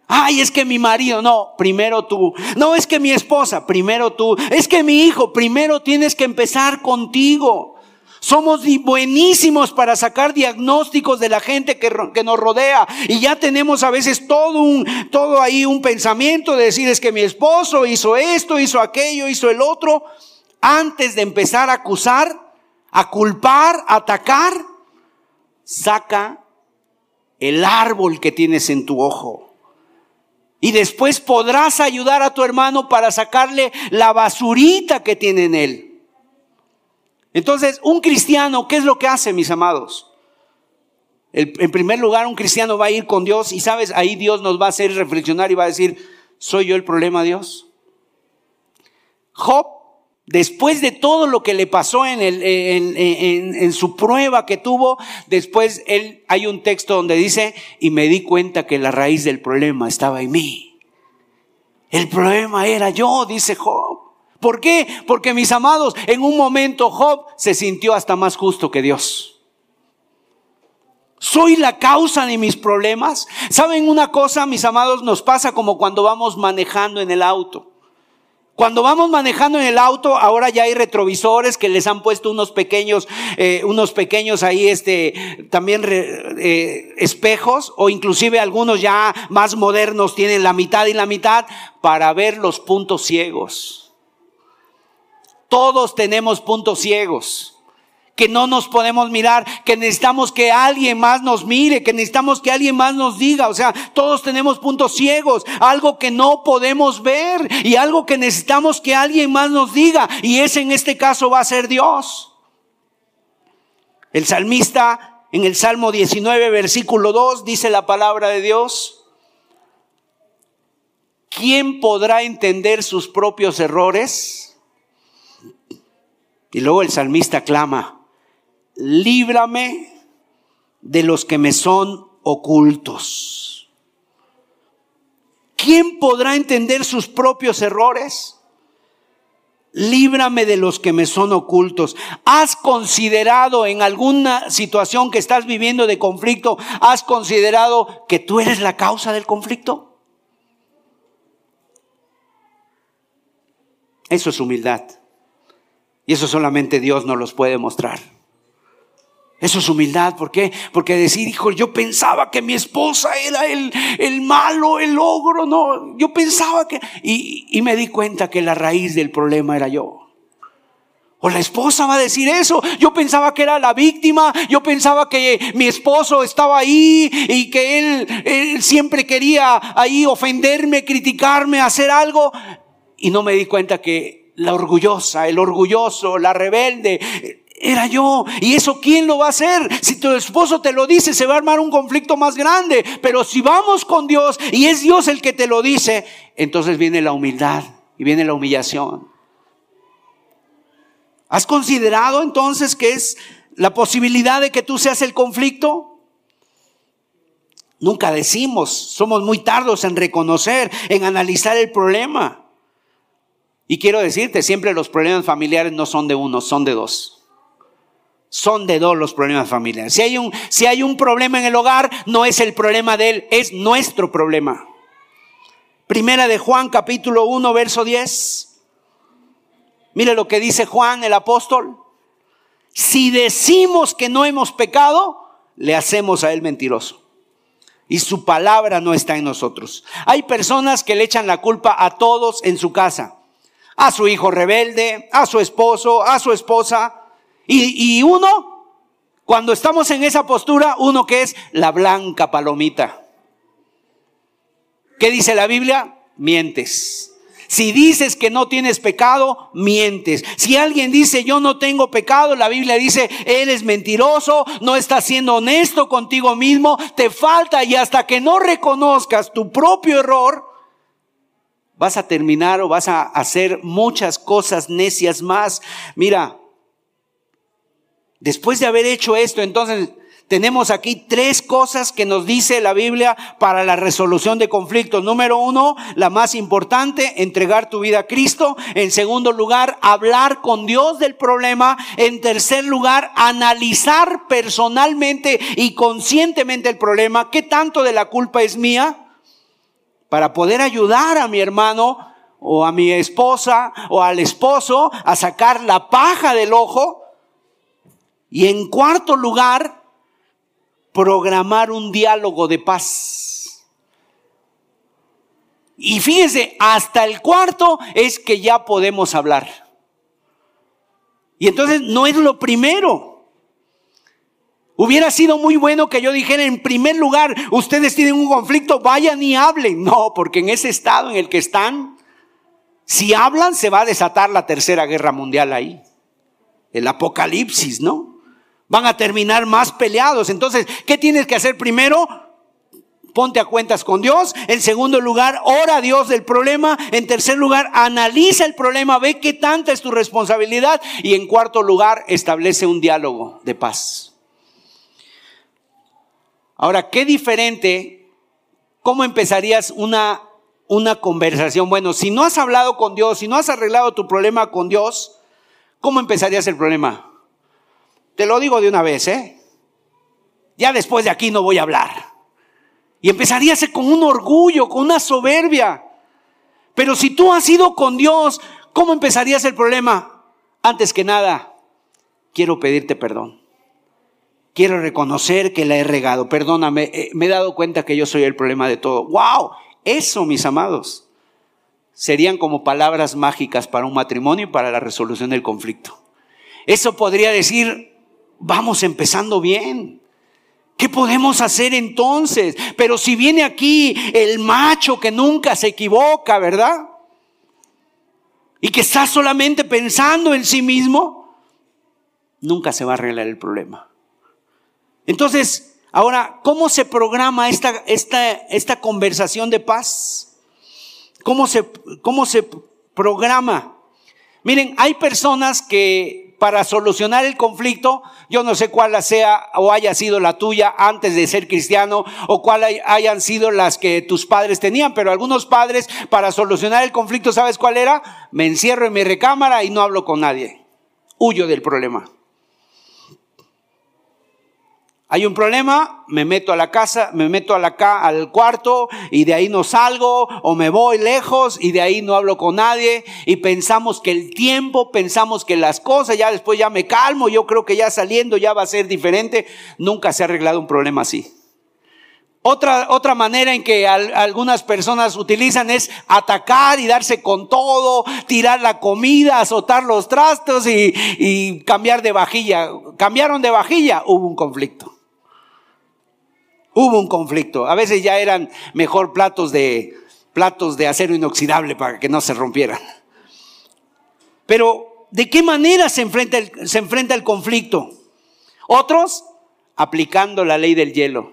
[SPEAKER 2] Ay, es que mi marido, no, primero tú. No, es que mi esposa, primero tú. Es que mi hijo, primero tienes que empezar contigo. Somos buenísimos para sacar diagnósticos de la gente que, nos rodea y ya tenemos a veces todo un, todo ahí un pensamiento de decir es que mi esposo hizo esto, hizo aquello, hizo el otro. Antes de empezar a acusar, a culpar, a atacar, saca el árbol que tienes en tu ojo. Y después podrás ayudar a tu hermano para sacarle la basurita que tiene en él. Entonces, un cristiano, ¿qué es lo que hace, mis amados? En primer lugar, un cristiano va a ir con Dios y sabes, ahí Dios nos va a hacer reflexionar y va a decir, ¿soy yo el problema, Dios? Job Después de todo lo que le pasó en, el, en, en, en, su prueba que tuvo, después él, hay un texto donde dice, y me di cuenta que la raíz del problema estaba en mí. El problema era yo, dice Job. ¿Por qué? Porque mis amados, en un momento Job se sintió hasta más justo que Dios. ¿Soy la causa de mis problemas? ¿Saben una cosa, mis amados? Nos pasa como cuando vamos manejando en el auto. Cuando vamos manejando en el auto, ahora ya hay retrovisores que les han puesto unos pequeños, eh, unos pequeños ahí, este, también eh, espejos, o inclusive algunos ya más modernos tienen la mitad y la mitad para ver los puntos ciegos. Todos tenemos puntos ciegos que no nos podemos mirar, que necesitamos que alguien más nos mire, que necesitamos que alguien más nos diga. O sea, todos tenemos puntos ciegos, algo que no podemos ver y algo que necesitamos que alguien más nos diga. Y ese en este caso va a ser Dios. El salmista en el Salmo 19, versículo 2, dice la palabra de Dios. ¿Quién podrá entender sus propios errores? Y luego el salmista clama, líbrame de los que me son ocultos. ¿Quién podrá entender sus propios errores? Líbrame de los que me son ocultos. ¿Has considerado en alguna situación que estás viviendo de conflicto, has considerado que tú eres la causa del conflicto? Eso es humildad. Y eso solamente Dios nos los puede mostrar. Eso es humildad. ¿Por qué? Porque decir, hijo, yo pensaba que mi esposa era el, el malo, el ogro. No, yo pensaba que... Y, y me di cuenta que la raíz del problema era yo. O la esposa va a decir eso. Yo pensaba que era la víctima. Yo pensaba que mi esposo estaba ahí y que él, él, siempre quería ahí ofenderme, criticarme, hacer algo. Y no me di cuenta que la orgullosa, el orgulloso, la rebelde, era yo. ¿Y eso quién lo va a hacer? Si tu esposo te lo dice, se va a armar un conflicto más grande. Pero si vamos con Dios y es Dios el que te lo dice, entonces viene la humildad. y viene la humillación. ¿Has considerado entonces que es la posibilidad de que tú seas el conflicto? Nunca decimos, somos muy tardos en reconocer, en analizar el problema. Y quiero decirte, siempre los problemas familiares no son de uno, son de dos. Son de dos los problemas familiares. Si hay un, si hay un problema en el hogar, no es el problema de él, es nuestro problema. Primera de Juan capítulo 1, verso 10. Mire lo que dice Juan el apóstol. Si decimos que no hemos pecado, le hacemos a él mentiroso. Y su palabra no está en nosotros. Hay personas que le echan la culpa a todos en su casa a su hijo rebelde, a su esposo, a su esposa. Y, y uno, cuando estamos en esa postura, uno que es la blanca palomita. ¿Qué dice la Biblia? Mientes. Si dices que no tienes pecado, mientes. Si alguien dice yo no tengo pecado, la Biblia dice eres mentiroso, no estás siendo honesto contigo mismo, te falta y hasta que no reconozcas tu propio error, vas a terminar o vas a hacer muchas cosas necias más. Mira, después de haber hecho esto, entonces tenemos aquí tres cosas que nos dice la Biblia para la resolución de conflictos. Número uno, la más importante, entregar tu vida a Cristo. En segundo lugar, hablar con Dios del problema. En tercer lugar, analizar personalmente y conscientemente el problema. ¿Qué tanto de la culpa es mía? para poder ayudar a mi hermano o a mi esposa o al esposo a sacar la paja del ojo. Y en cuarto lugar, programar un diálogo de paz. Y fíjense, hasta el cuarto es que ya podemos hablar. Y entonces no es lo primero. Hubiera sido muy bueno que yo dijera, en primer lugar, ustedes tienen un conflicto, vayan y hablen. No, porque en ese estado en el que están, si hablan, se va a desatar la tercera guerra mundial ahí. El apocalipsis, ¿no? Van a terminar más peleados. Entonces, ¿qué tienes que hacer primero? Ponte a cuentas con Dios. En segundo lugar, ora a Dios del problema. En tercer lugar, analiza el problema, ve qué tanta es tu responsabilidad. Y en cuarto lugar, establece un diálogo de paz. Ahora, qué diferente, ¿cómo empezarías una, una conversación? Bueno, si no has hablado con Dios, si no has arreglado tu problema con Dios, ¿cómo empezarías el problema? Te lo digo de una vez, ¿eh? Ya después de aquí no voy a hablar. Y empezarías con un orgullo, con una soberbia. Pero si tú has ido con Dios, ¿cómo empezarías el problema? Antes que nada, quiero pedirte perdón. Quiero reconocer que la he regado. Perdóname, eh, me he dado cuenta que yo soy el problema de todo. ¡Wow! Eso, mis amados, serían como palabras mágicas para un matrimonio y para la resolución del conflicto. Eso podría decir, vamos empezando bien. ¿Qué podemos hacer entonces? Pero si viene aquí el macho que nunca se equivoca, ¿verdad? Y que está solamente pensando en sí mismo, nunca se va a arreglar el problema. Entonces, ahora, ¿cómo se programa esta, esta, esta conversación de paz? ¿Cómo se, ¿Cómo se programa? Miren, hay personas que para solucionar el conflicto, yo no sé cuál sea o haya sido la tuya antes de ser cristiano o cuál hayan sido las que tus padres tenían, pero algunos padres para solucionar el conflicto, ¿sabes cuál era? Me encierro en mi recámara y no hablo con nadie. Huyo del problema. Hay un problema, me meto a la casa, me meto a la al cuarto y de ahí no salgo o me voy lejos y de ahí no hablo con nadie y pensamos que el tiempo, pensamos que las cosas, ya después ya me calmo, yo creo que ya saliendo ya va a ser diferente. Nunca se ha arreglado un problema así. Otra, otra manera en que algunas personas utilizan es atacar y darse con todo, tirar la comida, azotar los trastos y, y cambiar de vajilla. Cambiaron de vajilla, hubo un conflicto. Hubo un conflicto. A veces ya eran mejor platos de, platos de acero inoxidable para que no se rompieran. Pero, ¿de qué manera se enfrenta el, se enfrenta el conflicto? Otros, aplicando la ley del hielo.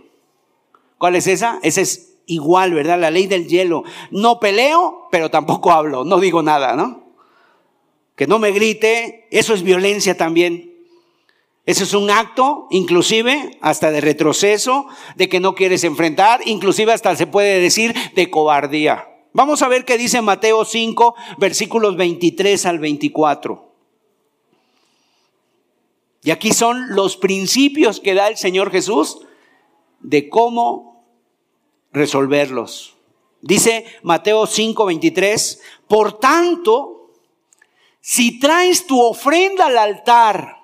[SPEAKER 2] ¿Cuál es esa? Esa es igual, ¿verdad? La ley del hielo. No peleo, pero tampoco hablo, no digo nada, ¿no? Que no me grite, eso es violencia también. Eso es un acto, inclusive hasta de retroceso, de que no quieres enfrentar, inclusive hasta se puede decir de cobardía. Vamos a ver qué dice Mateo 5, versículos 23 al 24. Y aquí son los principios que da el Señor Jesús de cómo resolverlos. Dice Mateo 5, 23, por tanto, si traes tu ofrenda al altar,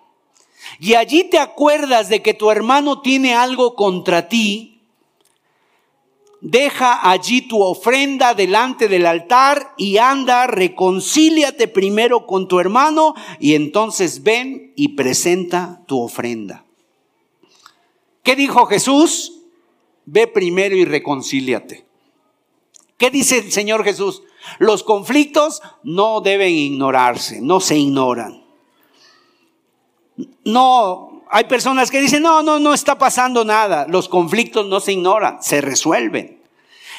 [SPEAKER 2] y allí te acuerdas de que tu hermano tiene algo contra ti, deja allí tu ofrenda delante del altar y anda, reconcíliate primero con tu hermano y entonces ven y presenta tu ofrenda. ¿Qué dijo Jesús? Ve primero y reconcíliate. ¿Qué dice el Señor Jesús? Los conflictos no deben ignorarse, no se ignoran. No, hay personas que dicen, no, no, no está pasando nada. Los conflictos no se ignoran, se resuelven.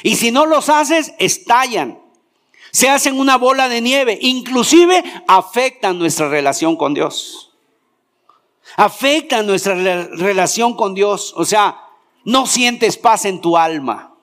[SPEAKER 2] Y si no los haces, estallan. Se hacen una bola de nieve. Inclusive afectan nuestra relación con Dios. Afectan nuestra relación con Dios. O sea, no sientes paz en tu alma.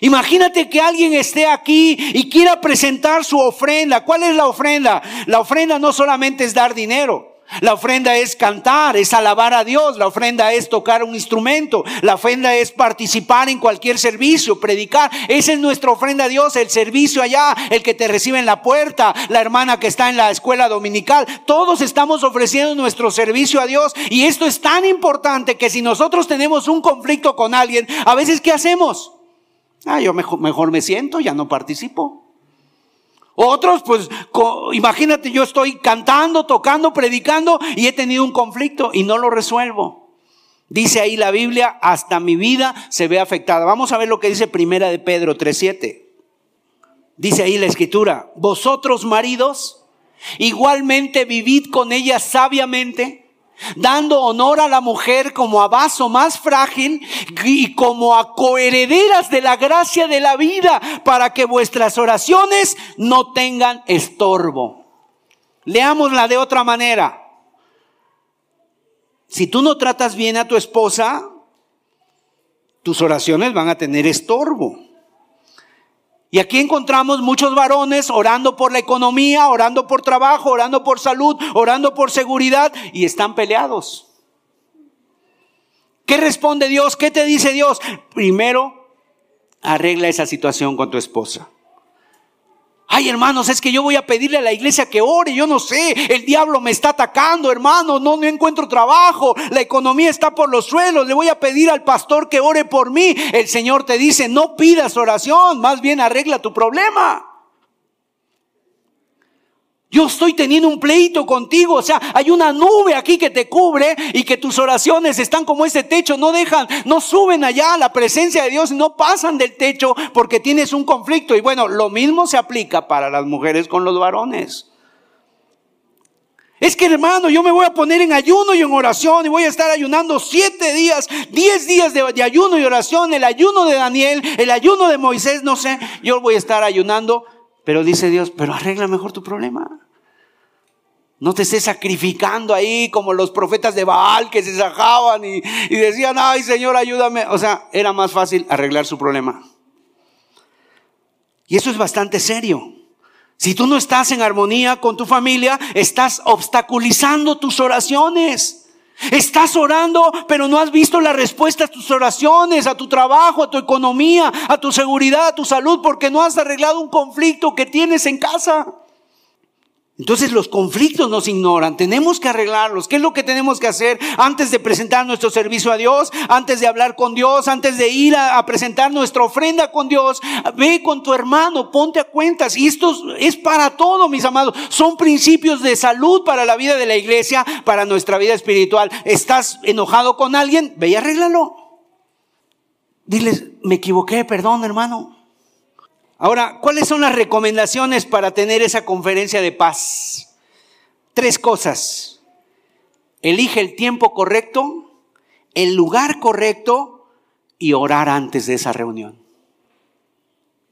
[SPEAKER 2] Imagínate que alguien esté aquí y quiera presentar su ofrenda. ¿Cuál es la ofrenda? La ofrenda no solamente es dar dinero. La ofrenda es cantar, es alabar a Dios, la ofrenda es tocar un instrumento, la ofrenda es participar en cualquier servicio, predicar. Esa es nuestra ofrenda a Dios, el servicio allá, el que te recibe en la puerta, la hermana que está en la escuela dominical. Todos estamos ofreciendo nuestro servicio a Dios y esto es tan importante que si nosotros tenemos un conflicto con alguien, a veces ¿qué hacemos? Ah, yo mejor, mejor me siento, ya no participo. Otros, pues, imagínate, yo estoy cantando, tocando, predicando y he tenido un conflicto y no lo resuelvo. Dice ahí la Biblia, hasta mi vida se ve afectada. Vamos a ver lo que dice Primera de Pedro 3.7. Dice ahí la escritura, vosotros maridos, igualmente vivid con ella sabiamente dando honor a la mujer como a vaso más frágil y como a coherederas de la gracia de la vida, para que vuestras oraciones no tengan estorbo. Leámosla de otra manera. Si tú no tratas bien a tu esposa, tus oraciones van a tener estorbo. Y aquí encontramos muchos varones orando por la economía, orando por trabajo, orando por salud, orando por seguridad y están peleados. ¿Qué responde Dios? ¿Qué te dice Dios? Primero, arregla esa situación con tu esposa. Ay, hermanos, es que yo voy a pedirle a la iglesia que ore, yo no sé, el diablo me está atacando, hermano, no, no encuentro trabajo, la economía está por los suelos, le voy a pedir al pastor que ore por mí. El Señor te dice, no pidas oración, más bien arregla tu problema. Yo estoy teniendo un pleito contigo, o sea, hay una nube aquí que te cubre y que tus oraciones están como ese techo, no dejan, no suben allá a la presencia de Dios, no pasan del techo porque tienes un conflicto. Y bueno, lo mismo se aplica para las mujeres con los varones. Es que hermano, yo me voy a poner en ayuno y en oración y voy a estar ayunando siete días, diez días de, de ayuno y oración, el ayuno de Daniel, el ayuno de Moisés, no sé, yo voy a estar ayunando pero dice Dios, pero arregla mejor tu problema. No te estés sacrificando ahí como los profetas de Baal que se sacaban y, y, decían, ay Señor, ayúdame. O sea, era más fácil arreglar su problema. Y eso es bastante serio. Si tú no estás en armonía con tu familia, estás obstaculizando tus oraciones. Estás orando, pero no has visto la respuesta a tus oraciones, a tu trabajo, a tu economía, a tu seguridad, a tu salud, porque no has arreglado un conflicto que tienes en casa. Entonces los conflictos nos ignoran, tenemos que arreglarlos. ¿Qué es lo que tenemos que hacer antes de presentar nuestro servicio a Dios, antes de hablar con Dios, antes de ir a, presentar nuestra ofrenda con Dios? Ve con tu hermano, ponte a cuentas. Y esto es para todo, mis amados. Son principios de salud para la vida de la iglesia, para nuestra vida espiritual. ¿Estás enojado con alguien? Ve y arréglalo. Diles, me equivoqué, perdón, hermano. Ahora, ¿cuáles son las recomendaciones para tener esa conferencia de paz? Tres cosas. Elige el tiempo correcto, el lugar correcto y orar antes de esa reunión.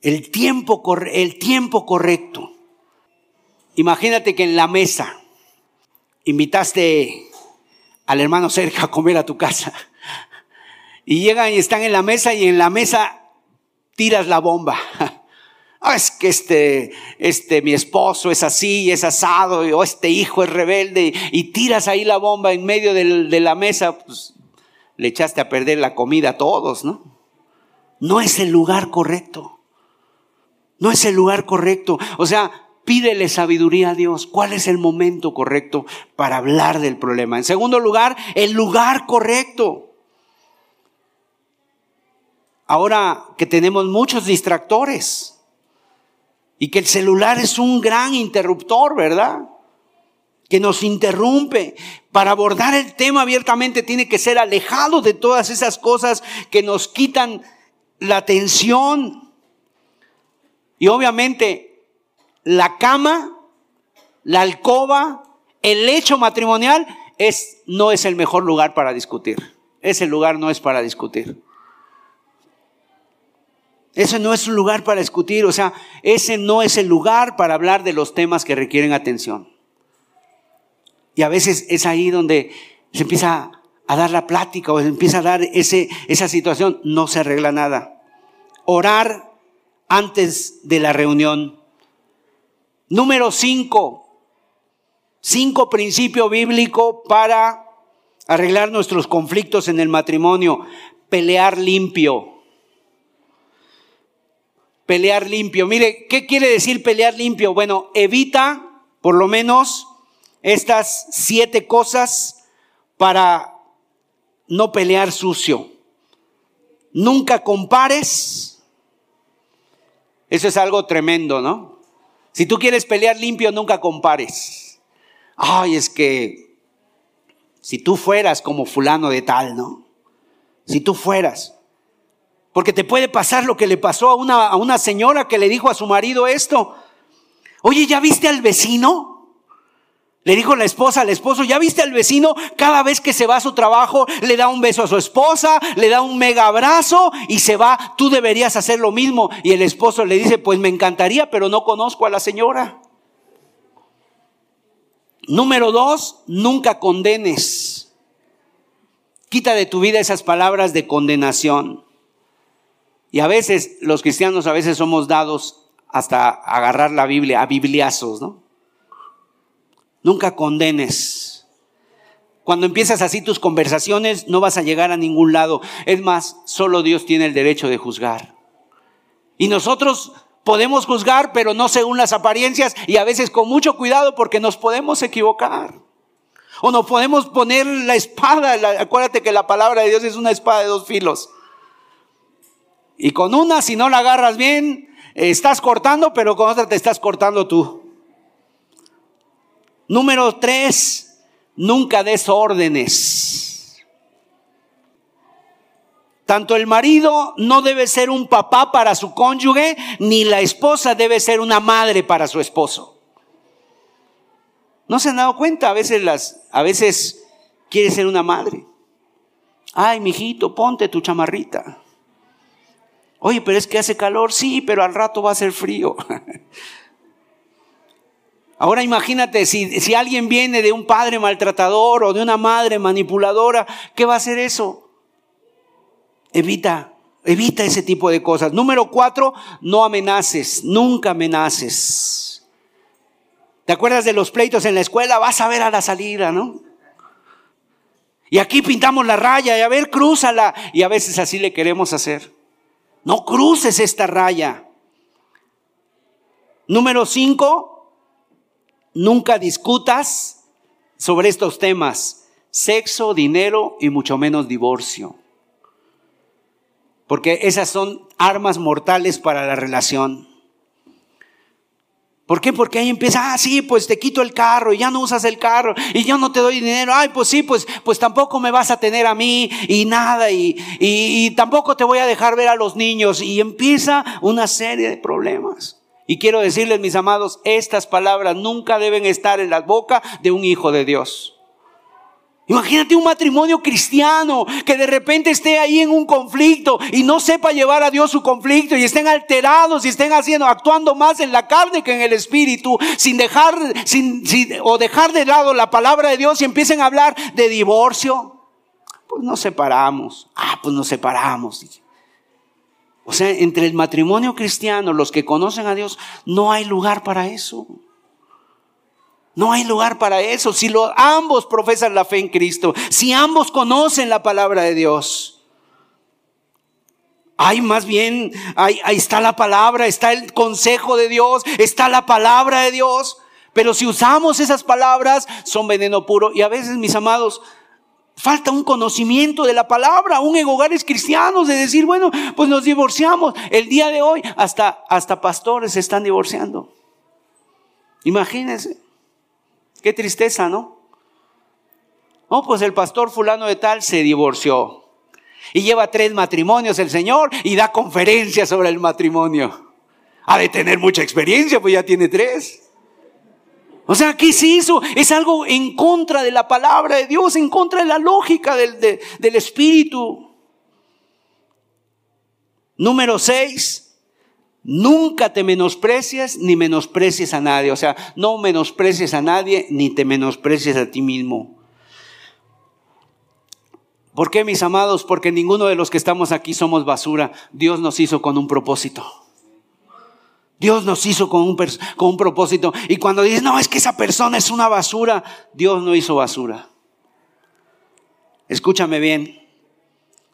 [SPEAKER 2] El tiempo, el tiempo correcto. Imagínate que en la mesa invitaste al hermano cerca a comer a tu casa. Y llegan y están en la mesa y en la mesa tiras la bomba. Ah, es que este, este, mi esposo es así, es asado, o este hijo es rebelde, y, tiras ahí la bomba en medio de la mesa, pues le echaste a perder la comida a todos, ¿no? No es el lugar correcto. No es el lugar correcto. O sea, pídele sabiduría a Dios. ¿Cuál es el momento correcto para hablar del problema? En segundo lugar, el lugar correcto. Ahora que tenemos muchos distractores, y que el celular es un gran interruptor, ¿verdad? Que nos interrumpe. Para abordar el tema abiertamente tiene que ser alejado de todas esas cosas que nos quitan la atención. Y obviamente la cama, la alcoba, el lecho matrimonial es, no es el mejor lugar para discutir. Ese lugar no es para discutir. Ese no es un lugar para discutir, o sea, ese no es el lugar para hablar de los temas que requieren atención. Y a veces es ahí donde se empieza a dar la plática o se empieza a dar ese, esa situación, no se arregla nada. Orar antes de la reunión. Número cinco, cinco principio bíblico para arreglar nuestros conflictos en el matrimonio. Pelear limpio. Pelear limpio. Mire, ¿qué quiere decir pelear limpio? Bueno, evita por lo menos estas siete cosas para no pelear sucio. Nunca compares. Eso es algo tremendo, ¿no? Si tú quieres pelear limpio, nunca compares. Ay, es que si tú fueras como fulano de tal, ¿no? Si tú fueras. Porque te puede pasar lo que le pasó a una, a una señora que le dijo a su marido esto. Oye, ¿ya viste al vecino? Le dijo la esposa al esposo, ¿ya viste al vecino? Cada vez que se va a su trabajo, le da un beso a su esposa, le da un mega abrazo y se va. Tú deberías hacer lo mismo. Y el esposo le dice, pues me encantaría, pero no conozco a la señora. Número dos, nunca condenes. Quita de tu vida esas palabras de condenación. Y a veces, los cristianos a veces somos dados hasta agarrar la Biblia a bibliazos, ¿no? Nunca condenes. Cuando empiezas así tus conversaciones, no vas a llegar a ningún lado. Es más, solo Dios tiene el derecho de juzgar. Y nosotros podemos juzgar, pero no según las apariencias y a veces con mucho cuidado porque nos podemos equivocar. O nos podemos poner la espada. acuérdate que la palabra de Dios es una espada de dos filos. Y con una, si no la agarras bien, estás cortando, pero con otra te estás cortando tú. Número tres, nunca des órdenes. Tanto el marido no debe ser un papá para su cónyuge, ni la esposa debe ser una madre para su esposo. ¿No se han dado cuenta? A veces las, a veces quiere ser una madre. Ay, mijito, ponte tu chamarrita. Oye, pero es que hace calor, sí, pero al rato va a ser frío. Ahora imagínate, si, si, alguien viene de un padre maltratador o de una madre manipuladora, ¿qué va a hacer eso? Evita, evita ese tipo de cosas. Número cuatro, no amenaces, nunca amenaces. ¿Te acuerdas de los pleitos en la escuela? Vas a ver a la salida, ¿no? Y aquí pintamos la raya y a ver, crúzala. Y a veces así le queremos hacer. No cruces esta raya. Número cinco, nunca discutas sobre estos temas. Sexo, dinero y mucho menos divorcio. Porque esas son armas mortales para la relación. ¿Por qué? Porque ahí empieza, ah, sí, pues te quito el carro y ya no usas el carro y yo no te doy dinero. Ay, pues sí, pues, pues tampoco me vas a tener a mí y nada y, y, y tampoco te voy a dejar ver a los niños. Y empieza una serie de problemas. Y quiero decirles, mis amados, estas palabras nunca deben estar en la boca de un hijo de Dios. Imagínate un matrimonio cristiano que de repente esté ahí en un conflicto y no sepa llevar a Dios su conflicto y estén alterados y estén haciendo, actuando más en la carne que en el espíritu, sin dejar, sin, sin- o dejar de lado la palabra de Dios y empiecen a hablar de divorcio. Pues nos separamos. Ah, pues nos separamos. O sea, entre el matrimonio cristiano, los que conocen a Dios, no hay lugar para eso. No hay lugar para eso. Si ambos profesan la fe en Cristo, si ambos conocen la palabra de Dios. Hay más bien, ahí, ahí está la palabra, está el consejo de Dios, está la palabra de Dios. Pero si usamos esas palabras, son veneno puro. Y a veces, mis amados, falta un conocimiento de la palabra, aún en hogares cristianos, de decir, bueno, pues nos divorciamos. El día de hoy, hasta, hasta pastores se están divorciando. Imagínense. Qué tristeza, ¿no? No, pues el pastor fulano de tal se divorció. Y lleva tres matrimonios el Señor y da conferencias sobre el matrimonio. Ha de tener mucha experiencia, pues ya tiene tres. O sea, ¿qué se hizo? Es algo en contra de la palabra de Dios, en contra de la lógica del, de- del Espíritu. Número seis, Nunca te menosprecies ni menosprecies a nadie. O sea, no menosprecies a nadie ni te menosprecies a ti mismo. ¿Por qué, mis amados? Porque ninguno de los que estamos aquí somos basura. Dios nos hizo con un propósito. Dios nos hizo con un, con un propósito. Y cuando dices, no, es que esa persona es una basura, Dios no hizo basura. Escúchame bien.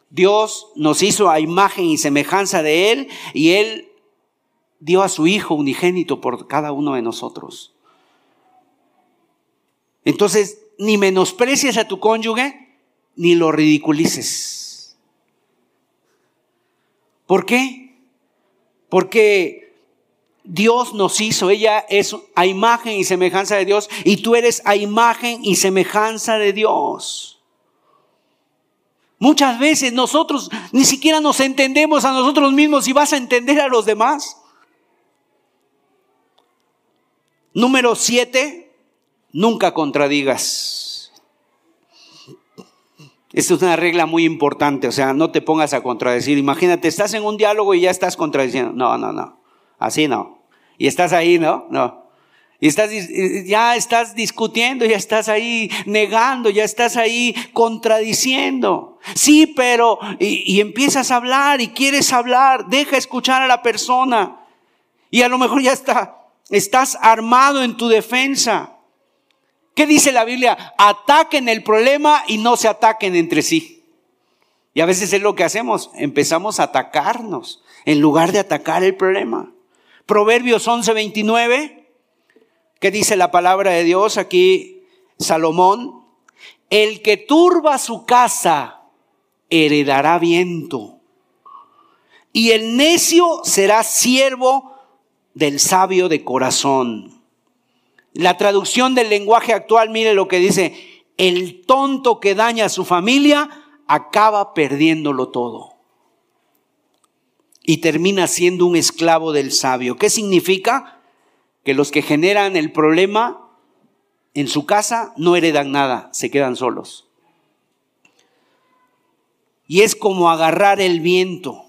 [SPEAKER 2] Dios nos hizo a imagen y semejanza de Él y Él dio a su Hijo unigénito por cada uno de nosotros. Entonces, ni menosprecies a tu cónyuge, ni lo ridiculices. ¿Por qué? Porque Dios nos hizo, ella es a imagen y semejanza de Dios, y tú eres a imagen y semejanza de Dios. Muchas veces nosotros ni siquiera nos entendemos a nosotros mismos y vas a entender a los demás. Número siete, nunca contradigas. Esta es una regla muy importante, o sea, no te pongas a contradecir. Imagínate, estás en un diálogo y ya estás contradiciendo. No, no, no, así no. Y estás ahí, ¿no? No. Y estás, ya estás discutiendo, ya estás ahí negando, ya estás ahí contradiciendo. Sí, pero, y, y empiezas a hablar y quieres hablar, deja escuchar a la persona. Y a lo mejor ya está, estás armado en tu defensa. ¿Qué dice la Biblia? Ataquen el problema y no se ataquen entre sí. Y a veces es lo que hacemos, empezamos a atacarnos en lugar de atacar el problema. Proverbios 11:29, ¿qué dice la palabra de Dios aquí? Salomón, el que turba su casa heredará viento, y el necio será siervo del sabio de corazón. La traducción del lenguaje actual, mire lo que dice, el tonto que daña a su familia acaba perdiéndolo todo. Y termina siendo un esclavo del sabio. ¿Qué significa? Que los que generan el problema en su casa no heredan nada, se quedan solos. Y es como agarrar el viento.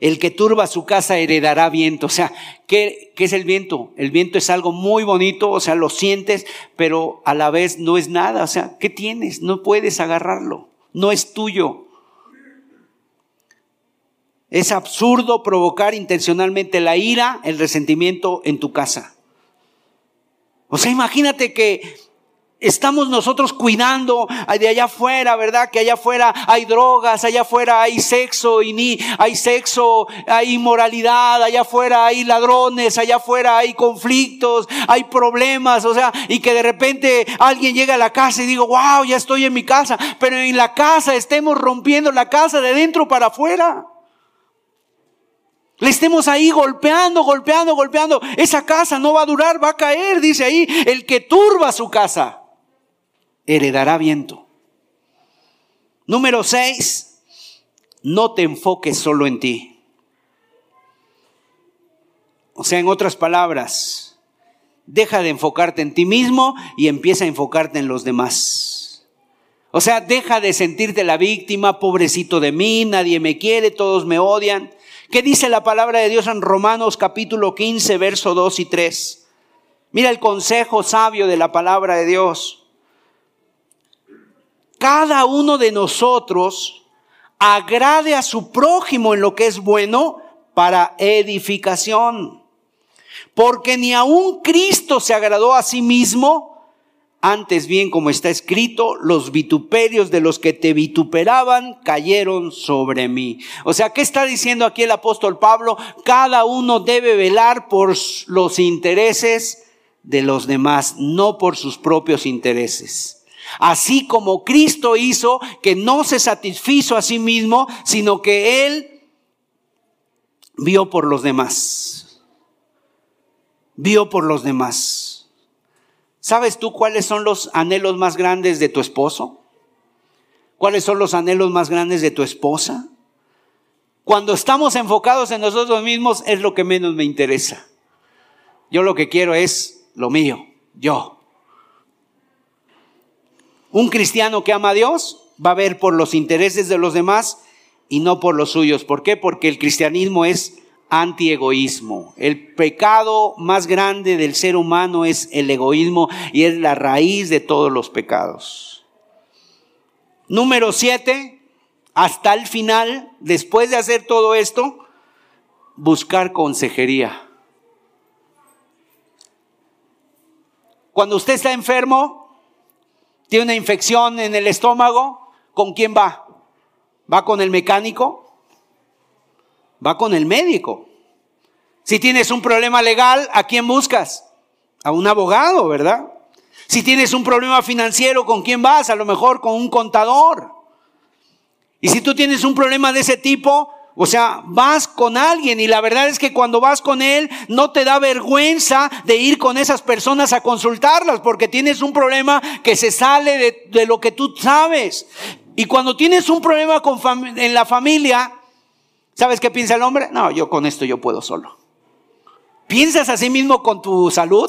[SPEAKER 2] El que turba su casa heredará viento. O sea, ¿qué, ¿qué, es el viento? El viento es algo muy bonito, o sea, lo sientes, pero a la vez no es nada. O sea, ¿qué tienes? No puedes agarrarlo. No es tuyo. Es absurdo provocar intencionalmente la ira, el resentimiento en tu casa. O sea, imagínate que estamos nosotros cuidando de allá afuera, ¿verdad? Que allá afuera hay drogas, allá afuera hay sexo y ni hay sexo, hay inmoralidad, allá afuera hay ladrones, allá afuera hay conflictos, hay problemas, o sea, y que de repente alguien llega a la casa y digo, wow, ya estoy en mi casa, pero en la casa estemos rompiendo la casa de dentro para afuera. Le estemos ahí golpeando, golpeando, golpeando. Esa casa no va a durar, va a caer, dice ahí. El que turba su casa heredará viento. Número seis, no te enfoques solo en ti. O sea, en otras palabras, deja de enfocarte en ti mismo y empieza a enfocarte en los demás. O sea, deja de sentirte la víctima, pobrecito de mí, nadie me quiere, todos me odian. ¿Qué dice la palabra de Dios en Romanos capítulo 15, verso 2 y 3? Mira el consejo sabio de la palabra de Dios. Cada uno de nosotros agrade a su prójimo en lo que es bueno para edificación. Porque ni aun Cristo se agradó a sí mismo, antes bien, como está escrito, los vituperios de los que te vituperaban cayeron sobre mí. O sea, ¿qué está diciendo aquí el apóstol Pablo? Cada uno debe velar por los intereses de los demás, no por sus propios intereses. Así como Cristo hizo que no se satisfizo a sí mismo, sino que Él vio por los demás. Vio por los demás. ¿Sabes tú cuáles son los anhelos más grandes de tu esposo? ¿Cuáles son los anhelos más grandes de tu esposa? Cuando estamos enfocados en nosotros mismos es lo que menos me interesa. Yo lo que quiero es lo mío, yo. Un cristiano que ama a Dios va a ver por los intereses de los demás y no por los suyos. ¿Por qué? Porque el cristianismo es antiegoísmo. El pecado más grande del ser humano es el egoísmo y es la raíz de todos los pecados. Número siete, hasta el final, después de hacer todo esto, buscar consejería. Cuando usted está enfermo, tiene una infección en el estómago, ¿con quién va? ¿Va con el mecánico? va con el médico. Si tienes un problema legal, ¿a quién buscas? A un abogado, ¿verdad? Si tienes un problema financiero, ¿con quién vas? A lo mejor con un contador. Y si tú tienes un problema de ese tipo, o sea, vas con alguien y la verdad es que cuando vas con él no te da vergüenza de ir con esas personas a consultarlas porque tienes un problema que se sale de, lo que tú sabes. Y cuando tienes un problema con en la familia, ¿Sabes qué piensa el hombre? No, yo con esto yo puedo solo. ¿Piensas a sí mismo con tu salud?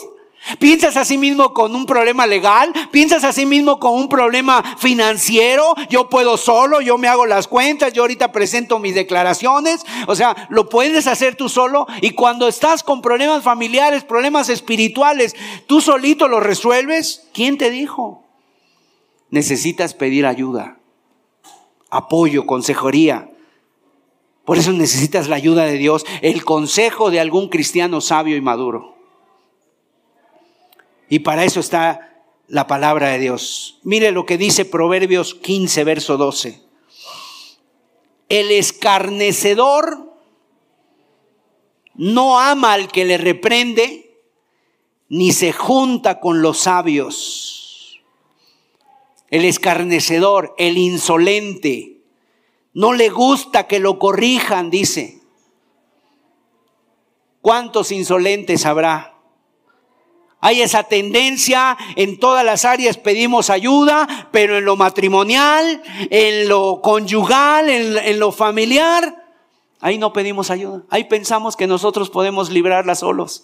[SPEAKER 2] ¿Piensas a sí mismo con un problema legal? ¿Piensas a sí mismo con un problema financiero? Yo puedo solo, yo me hago las cuentas, yo ahorita presento mis declaraciones. O sea, lo puedes hacer tú solo. Y cuando estás con problemas familiares, problemas espirituales, tú solito los resuelves. ¿Quién te dijo? Necesitas pedir ayuda, apoyo, consejería. Por eso necesitas la ayuda de Dios, el consejo de algún cristiano sabio y maduro. Y para eso está la palabra de Dios. Mire lo que dice Proverbios 15, verso 12. El escarnecedor no ama al que le reprende, ni se junta con los sabios. El escarnecedor, el insolente, no le gusta que lo corrijan, dice. ¿Cuántos insolentes habrá? Hay esa tendencia, en todas las áreas pedimos ayuda, pero en lo matrimonial, en lo conyugal, en, lo familiar, ahí no pedimos ayuda. Ahí pensamos que nosotros podemos librarla solos.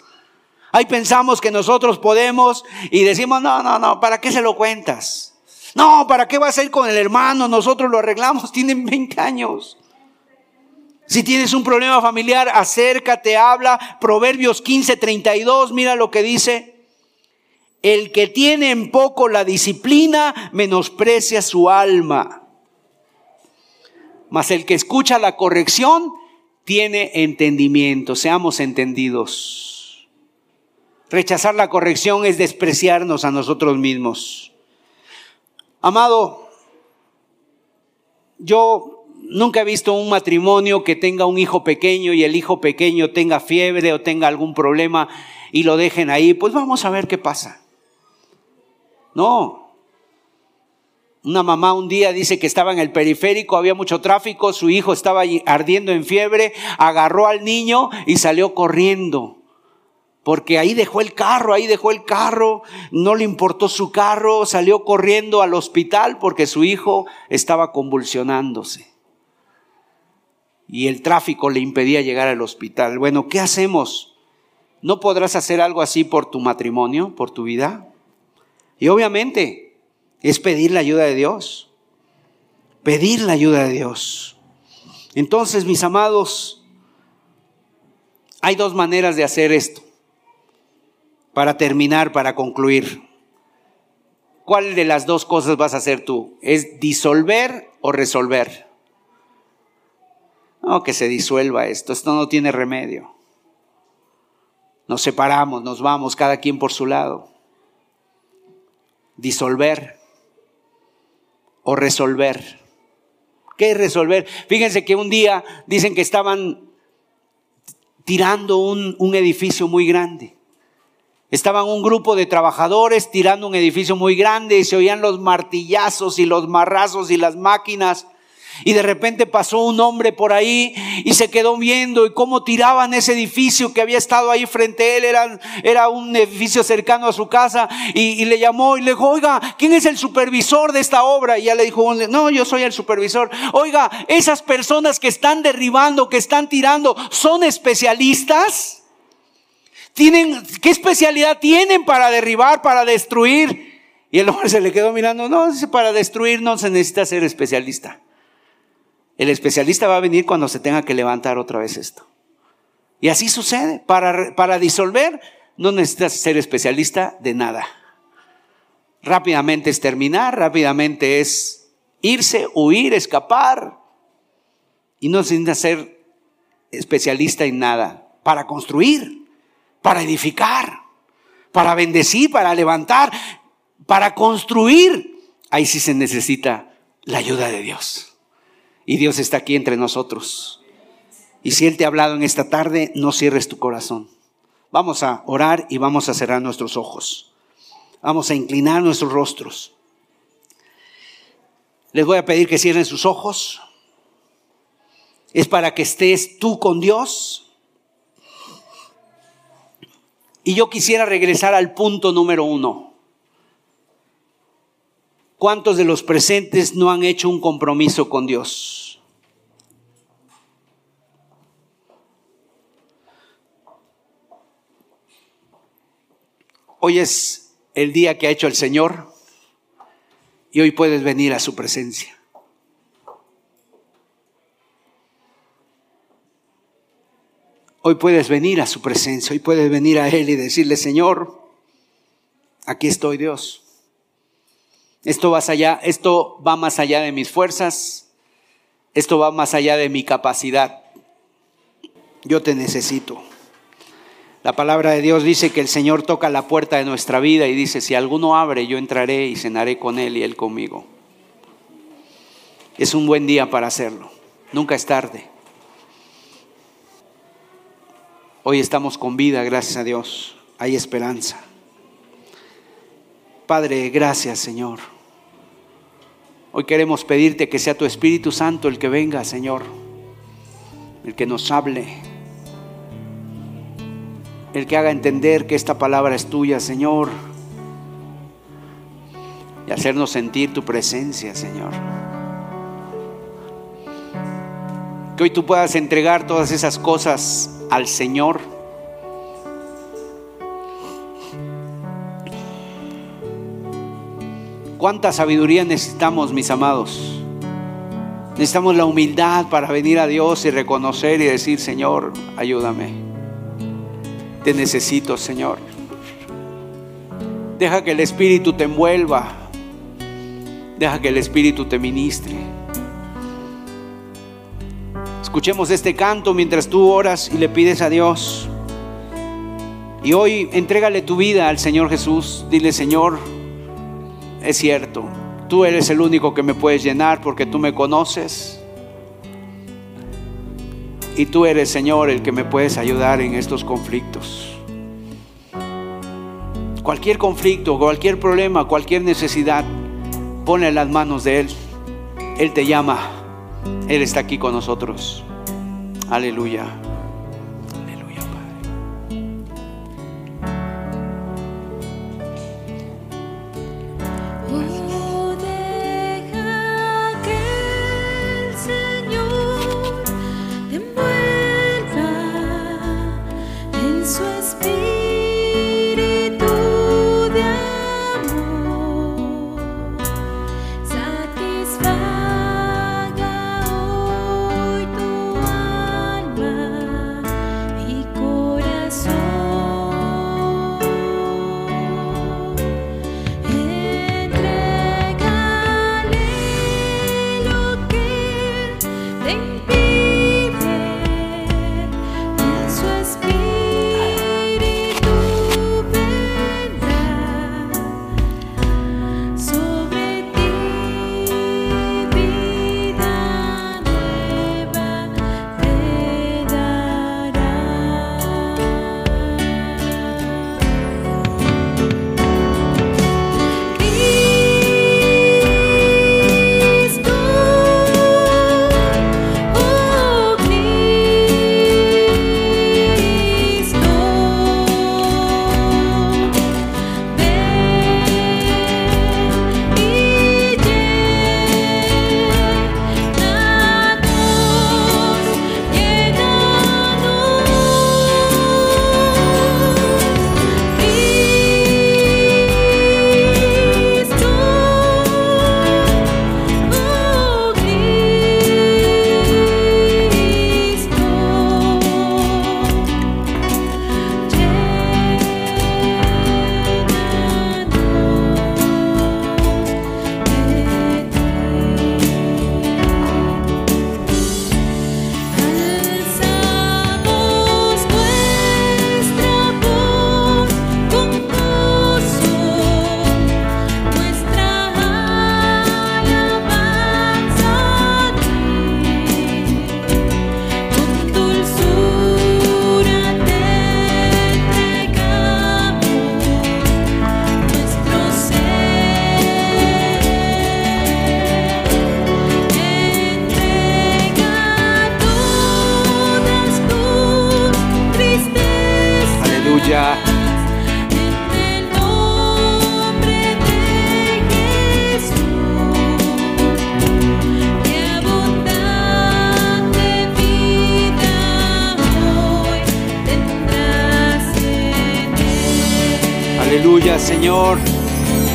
[SPEAKER 2] Ahí pensamos que nosotros podemos y decimos, no, no, no, ¿para qué se lo cuentas? No, ¿para qué vas a ir con el hermano? Nosotros lo arreglamos, tienen 20 años. Si tienes un problema familiar, acércate, habla. Proverbios 15, 32, mira lo que dice. El que tiene en poco la disciplina menosprecia su alma. Mas el que escucha la corrección tiene entendimiento. Seamos entendidos. Rechazar la corrección es despreciarnos a nosotros mismos. Amado, yo nunca he visto un matrimonio que tenga un hijo pequeño y el hijo pequeño tenga fiebre o tenga algún problema y lo dejen ahí. Pues vamos a ver qué pasa. No. Una mamá un día dice que estaba en el periférico, había mucho tráfico, su hijo estaba ardiendo en fiebre, agarró al niño y salió corriendo porque ahí dejó el carro, ahí dejó el carro, no le importó su carro, salió corriendo al hospital porque su hijo estaba convulsionándose. Y el tráfico le impedía llegar al hospital. Bueno, ¿qué hacemos? ¿No podrás hacer algo así por tu matrimonio, por tu vida? Y obviamente, es pedir la ayuda de Dios. Pedir la ayuda de Dios. Entonces, mis amados, hay dos maneras de hacer esto. Para terminar, para concluir. ¿Cuál de las dos cosas vas a hacer tú? ¿Es disolver o resolver? No, que se disuelva esto. Esto no tiene remedio. Nos separamos, nos vamos, cada quien por su lado. Disolver o resolver. ¿Qué es resolver? Fíjense que un día dicen que estaban tirando un, un edificio muy grande. Estaban un grupo de trabajadores tirando un edificio muy grande y se oían los martillazos y los marrazos y las máquinas. Y de repente pasó un hombre por ahí y se quedó viendo y cómo tiraban ese edificio que había estado ahí frente a él. Era, era un edificio cercano a su casa y, le llamó y le dijo, oiga, ¿quién es el supervisor de esta obra? Y ya le dijo, no, yo soy el supervisor. Oiga, esas personas que están derribando, que están tirando, ¿son especialistas? ¿Tienen, ¿Qué especialidad tienen para derribar, para destruir? Y el hombre se le quedó mirando, no, para destruir no se necesita ser especialista. El especialista va a venir cuando se tenga que levantar otra vez esto. Y así sucede. Para, para disolver no necesitas ser especialista de nada. Rápidamente es terminar, rápidamente es irse, huir, escapar. Y no necesitas ser especialista en nada. Para construir, para edificar, para bendecir, para levantar, para construir. Ahí sí se necesita la ayuda de Dios. Y Dios está aquí entre nosotros. Y si Él te ha hablado en esta tarde, no cierres tu corazón. Vamos a orar y vamos a cerrar nuestros ojos. Vamos a inclinar nuestros rostros. Les voy a pedir que cierren sus ojos. Es para que estés tú con Dios. Y yo quisiera regresar al punto número uno. ¿Cuántos de los presentes no han hecho un compromiso con Dios? Hoy es el día que ha hecho el Señor y hoy puedes venir a su presencia. Hoy puedes venir a su presencia, hoy puedes venir a Él y decirle, Señor, aquí estoy Dios. Esto va, allá, esto va más allá de mis fuerzas, esto va más allá de mi capacidad. Yo te necesito. La palabra de Dios dice que el Señor toca la puerta de nuestra vida y dice, si alguno abre, yo entraré y cenaré con Él y Él conmigo. Es un buen día para hacerlo. Nunca es tarde. Hoy estamos con vida, gracias a Dios. Hay esperanza. Padre, gracias Señor. Hoy queremos pedirte que sea tu Espíritu Santo el que venga, Señor, el que nos hable, el que haga entender que esta palabra es tuya, Señor, y hacernos sentir tu presencia, Señor. Que hoy tú puedas entregar todas esas cosas al Señor. ¿Cuánta sabiduría necesitamos, mis amados? Necesitamos la humildad para venir a Dios y reconocer y decir, Señor, ayúdame. Te necesito, Señor. Deja que el Espíritu te envuelva. Deja que el Espíritu te ministre. Escuchemos este canto mientras tú oras y le pides a Dios. Y hoy entrégale tu vida al Señor Jesús. Dile, Señor, es cierto, tú eres el único que me puedes llenar porque tú me conoces. Y tú eres, Señor, el que me puedes ayudar en estos conflictos. Cualquier conflicto, cualquier problema, cualquier necesidad, ponle las manos de Él. Él te llama. Él está aquí con nosotros. Aleluya,
[SPEAKER 9] Señor.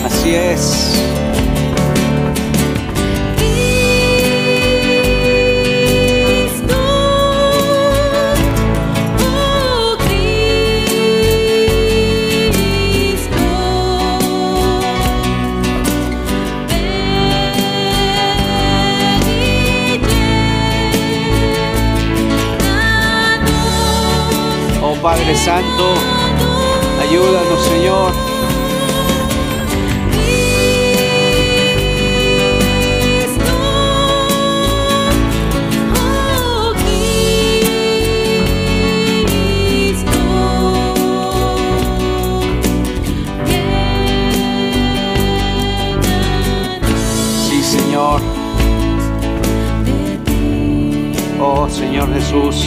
[SPEAKER 2] Así es.
[SPEAKER 9] Oh
[SPEAKER 2] Padre Santo, ayúdanos, Señor. Señor Jesús.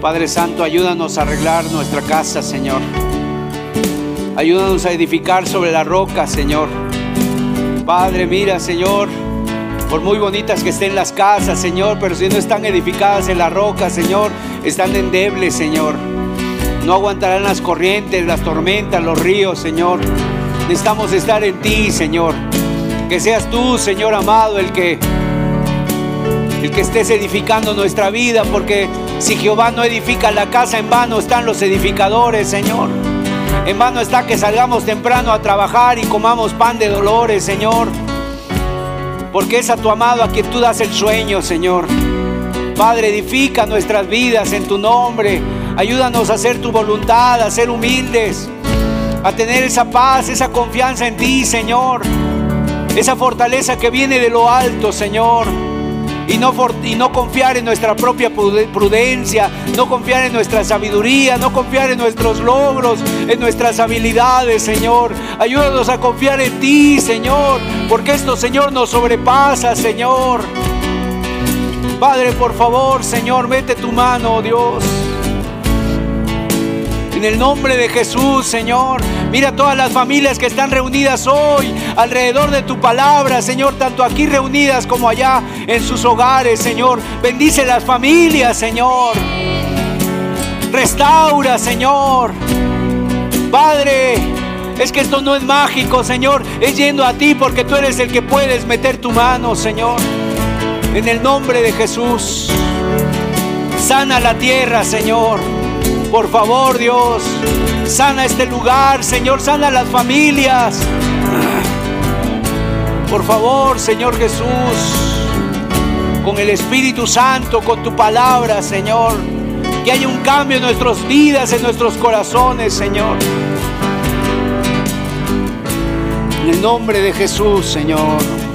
[SPEAKER 2] Padre Santo, ayúdanos a arreglar nuestra casa, Señor. Ayúdanos a edificar sobre la roca, Señor. Padre, mira, Señor, por muy bonitas que estén las casas, Señor, pero si no están edificadas en la roca, Señor, están endebles, Señor. No aguantarán las corrientes, las tormentas, los ríos, Señor. Necesitamos estar en ti, Señor. Que seas tú, Señor amado, el que el que estés edificando nuestra vida, porque si Jehová no edifica la casa, en vano están los edificadores, Señor. En vano está que salgamos temprano a trabajar y comamos pan de dolores, Señor. Porque es a tu amado a quien tú das el sueño, Señor. Padre, edifica nuestras vidas en tu nombre. Ayúdanos a hacer tu voluntad, a ser humildes, a tener esa paz, esa confianza en ti, Señor. Esa fortaleza que viene de lo alto, Señor. Y no, y no confiar en nuestra propia prude- prudencia, no confiar en nuestra sabiduría, no confiar en nuestros logros, en nuestras habilidades, Señor. Ayúdanos a confiar en ti, Señor, porque esto, Señor, nos sobrepasa, Señor. Padre, por favor, Señor, mete tu mano, oh Dios. En el nombre de Jesús, Señor. Mira todas las familias que están reunidas hoy alrededor de tu palabra, Señor, tanto aquí reunidas como allá en sus hogares, Señor. Bendice las familias, Señor. Restaura, Señor. Padre, es que esto no es mágico, Señor. Es yendo a ti porque tú eres el que puedes meter tu mano, Señor. En el nombre de Jesús. Sana la tierra, Señor. Por favor, Dios. Sana este lugar, Señor. Sana las familias. Por favor, Señor Jesús. Con el Espíritu Santo, con tu palabra, Señor. Que haya un cambio en nuestras vidas, en nuestros corazones, Señor. En el nombre de Jesús, Señor.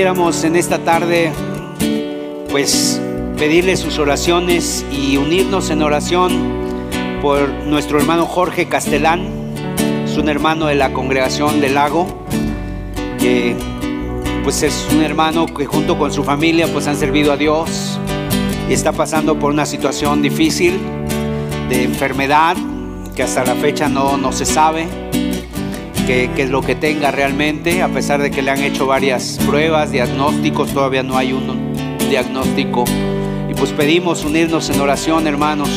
[SPEAKER 2] Quisiéramos en esta tarde, pues, pedirle sus oraciones y unirnos en oración por nuestro hermano Jorge Castelán. Es un hermano de la congregación del lago, que pues es un hermano que junto con su familia pues han servido a Dios y está pasando por una situación difícil de enfermedad que hasta la fecha no, no se sabe qué es lo que tenga realmente, a pesar de que le han hecho varias pruebas, diagnósticos, todavía no hay un, diagnóstico. Y pues pedimos unirnos en oración, hermanos,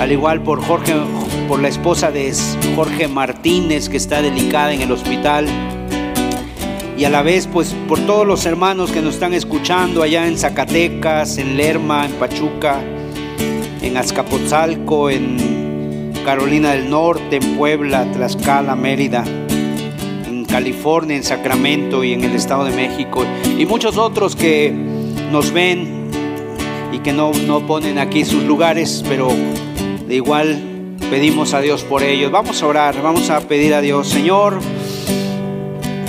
[SPEAKER 2] al igual por Jorge, por la esposa de Jorge Martínez, que está delicada en el hospital. Y a la vez, pues por todos los hermanos que nos están escuchando allá en Zacatecas, en Lerma, en Pachuca, en Azcapotzalco, en Carolina del Norte, en Puebla, Tlaxcala, Mérida, California, en Sacramento y en el Estado de México. Y muchos otros que nos ven y que no, no ponen aquí sus lugares, pero de igual pedimos a Dios por ellos. Vamos a orar, vamos a pedir a Dios, Señor.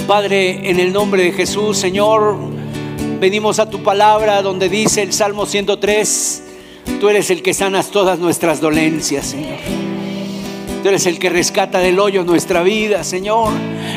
[SPEAKER 2] Padre, en el nombre de Jesús, Señor, venimos a tu palabra donde dice el Salmo 103, tú eres el que sanas todas nuestras dolencias, Señor. Tú eres el que rescata del hoyo nuestra vida, Señor.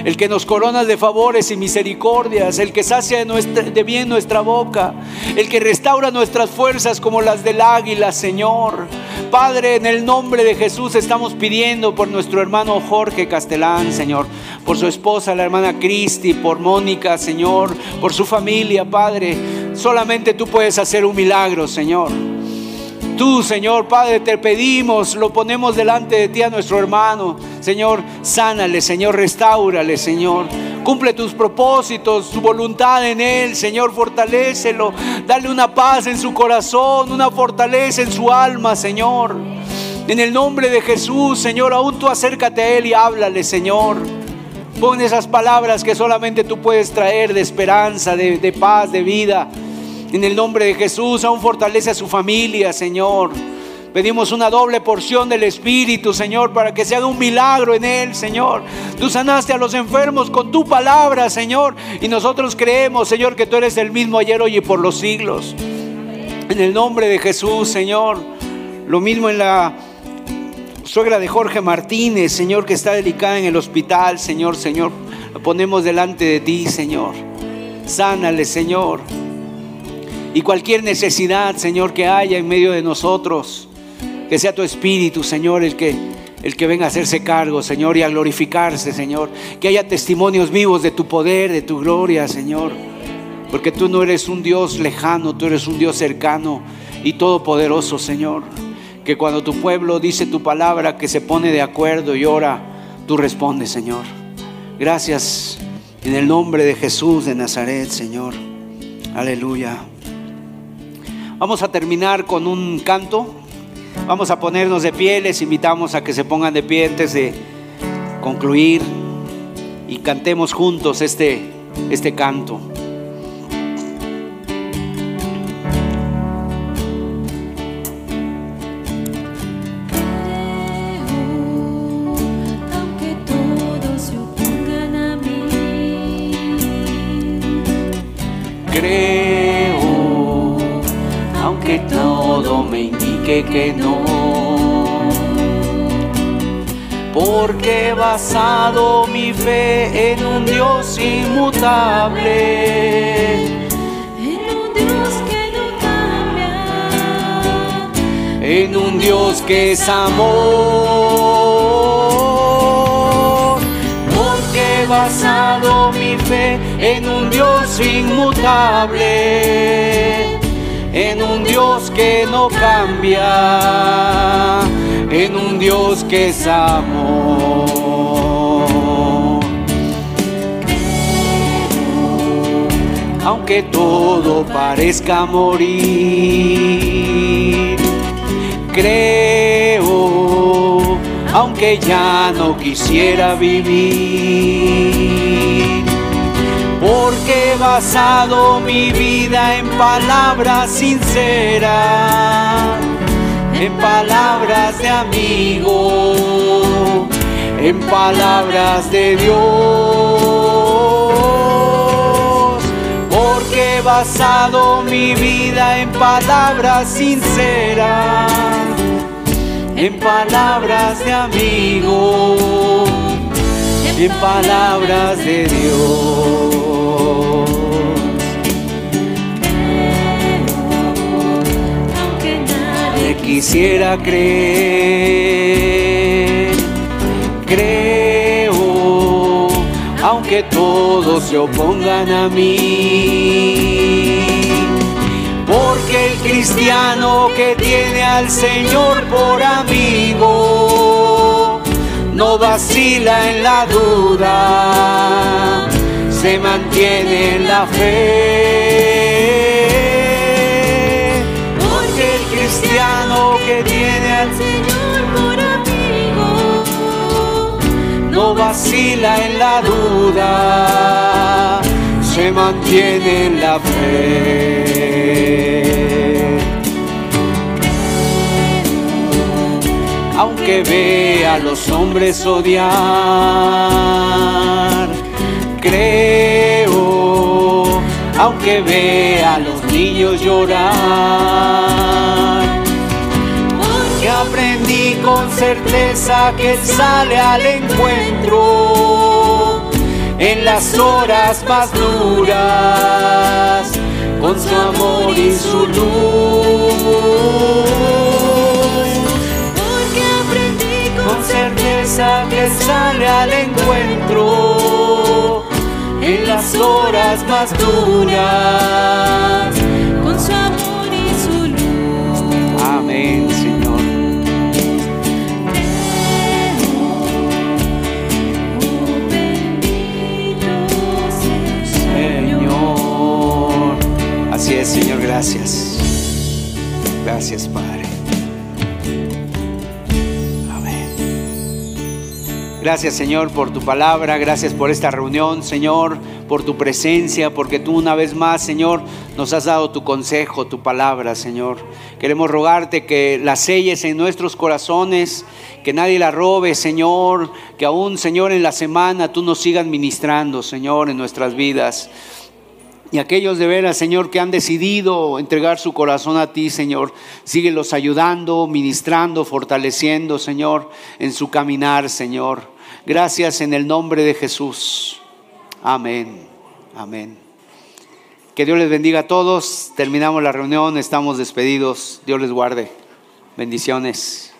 [SPEAKER 2] El que nos coronas de favores y misericordias. El que sacia de, de bien nuestra boca. El que restaura nuestras fuerzas como las del águila, Señor. Padre, en el nombre de Jesús estamos pidiendo por nuestro hermano Jorge Castelán, Señor. Por su esposa, la hermana Cristi. Por Mónica, Señor. Por su familia, Padre. Solamente tú puedes hacer un milagro, Señor. Tú, Señor Padre, te pedimos, lo ponemos delante de ti a nuestro hermano. Señor, sánale, Señor, restáurale, Señor. Cumple tus propósitos, tu voluntad en él, Señor, fortalécelo. Dale una paz en su corazón, una fortaleza en su alma, Señor. En el nombre de Jesús, Señor, aún tú acércate a él y háblale, Señor. Pon esas palabras que solamente tú puedes traer de esperanza, de paz, de vida. En el nombre de Jesús, aún fortalece a su familia, Señor. Pedimos una doble porción del Espíritu, Señor, para que se haga un milagro en Él, Señor. Tú sanaste a los enfermos con tu palabra, Señor. Y nosotros creemos, Señor, que tú eres el mismo ayer, hoy y por los siglos. En el nombre de Jesús, Señor. Lo mismo en la suegra de Jorge Martínez, Señor, que está delicada en el hospital, Señor, Señor. Lo ponemos delante de ti, Señor. Sánale, Señor. Y cualquier necesidad, Señor, que haya en medio de nosotros, que sea tu Espíritu, Señor, el que, el que venga a hacerse cargo, Señor, y a glorificarse, Señor. Que haya testimonios vivos de tu poder, de tu gloria, Señor. Porque tú no eres un Dios lejano, tú eres un Dios cercano y todopoderoso, Señor. Que cuando tu pueblo dice tu palabra, que se pone de acuerdo y ora, tú respondes, Señor. Gracias en el nombre de Jesús de Nazaret, Señor. Aleluya. Vamos a terminar con un canto. Vamos a ponernos de pie. Les invitamos a que se pongan de pie antes de concluir y cantemos juntos este, este canto. Porque he basado mi fe en un Dios inmutable.
[SPEAKER 9] En un Dios que no cambia,
[SPEAKER 2] en un Dios que es amor. Porque he basado mi fe en un Dios inmutable, en un Dios que no cambia, en un Dios que es amor. Aunque todo parezca morir, creo, aunque ya no quisiera vivir, porque he basado mi vida en palabras sinceras, en palabras de amigo, en palabras de Dios, porque he basado mi vida en palabras sinceras, en palabras de amigo, en palabras de Dios. Quisiera creer, creo, aunque todos se opongan a mí, cristiano que tiene al Señor por amigo no vacila en la duda, se mantiene en la fe. Cristiano que tiene al
[SPEAKER 9] Señor por amigo.
[SPEAKER 2] no vacila en la duda, se mantiene en la fe. Aunque vea a los hombres odiar, creo, aunque vea a los niños llorar, que aprendí con certeza que Él sale al encuentro en las horas más duras con su amor y su luz.
[SPEAKER 9] Porque aprendí
[SPEAKER 2] Con certeza que sale al encuentro en las horas más duras.
[SPEAKER 9] Con su amor y su luz.
[SPEAKER 2] Amén, Señor.
[SPEAKER 9] Oh, bendito
[SPEAKER 2] Señor. Así es, Señor, gracias. Gracias, Padre. Amén. Gracias, Señor, por tu palabra. Gracias por esta reunión, Señor, por tu presencia, porque tú una vez más, Señor, nos has dado tu consejo, tu palabra, Señor. Queremos rogarte que la selles en nuestros corazones, que nadie la robe, Señor, que aún, Señor, en la semana tú nos sigas ministrando, Señor, en nuestras vidas. Y aquellos de veras, Señor, que han decidido entregar su corazón a ti, Señor, síguelos ayudando, ministrando, fortaleciendo, Señor, en su caminar, Señor. Gracias en el nombre de Jesús. Amén. Amén. Que Dios les bendiga a todos. Terminamos la reunión, estamos despedidos. Dios les guarde. Bendiciones.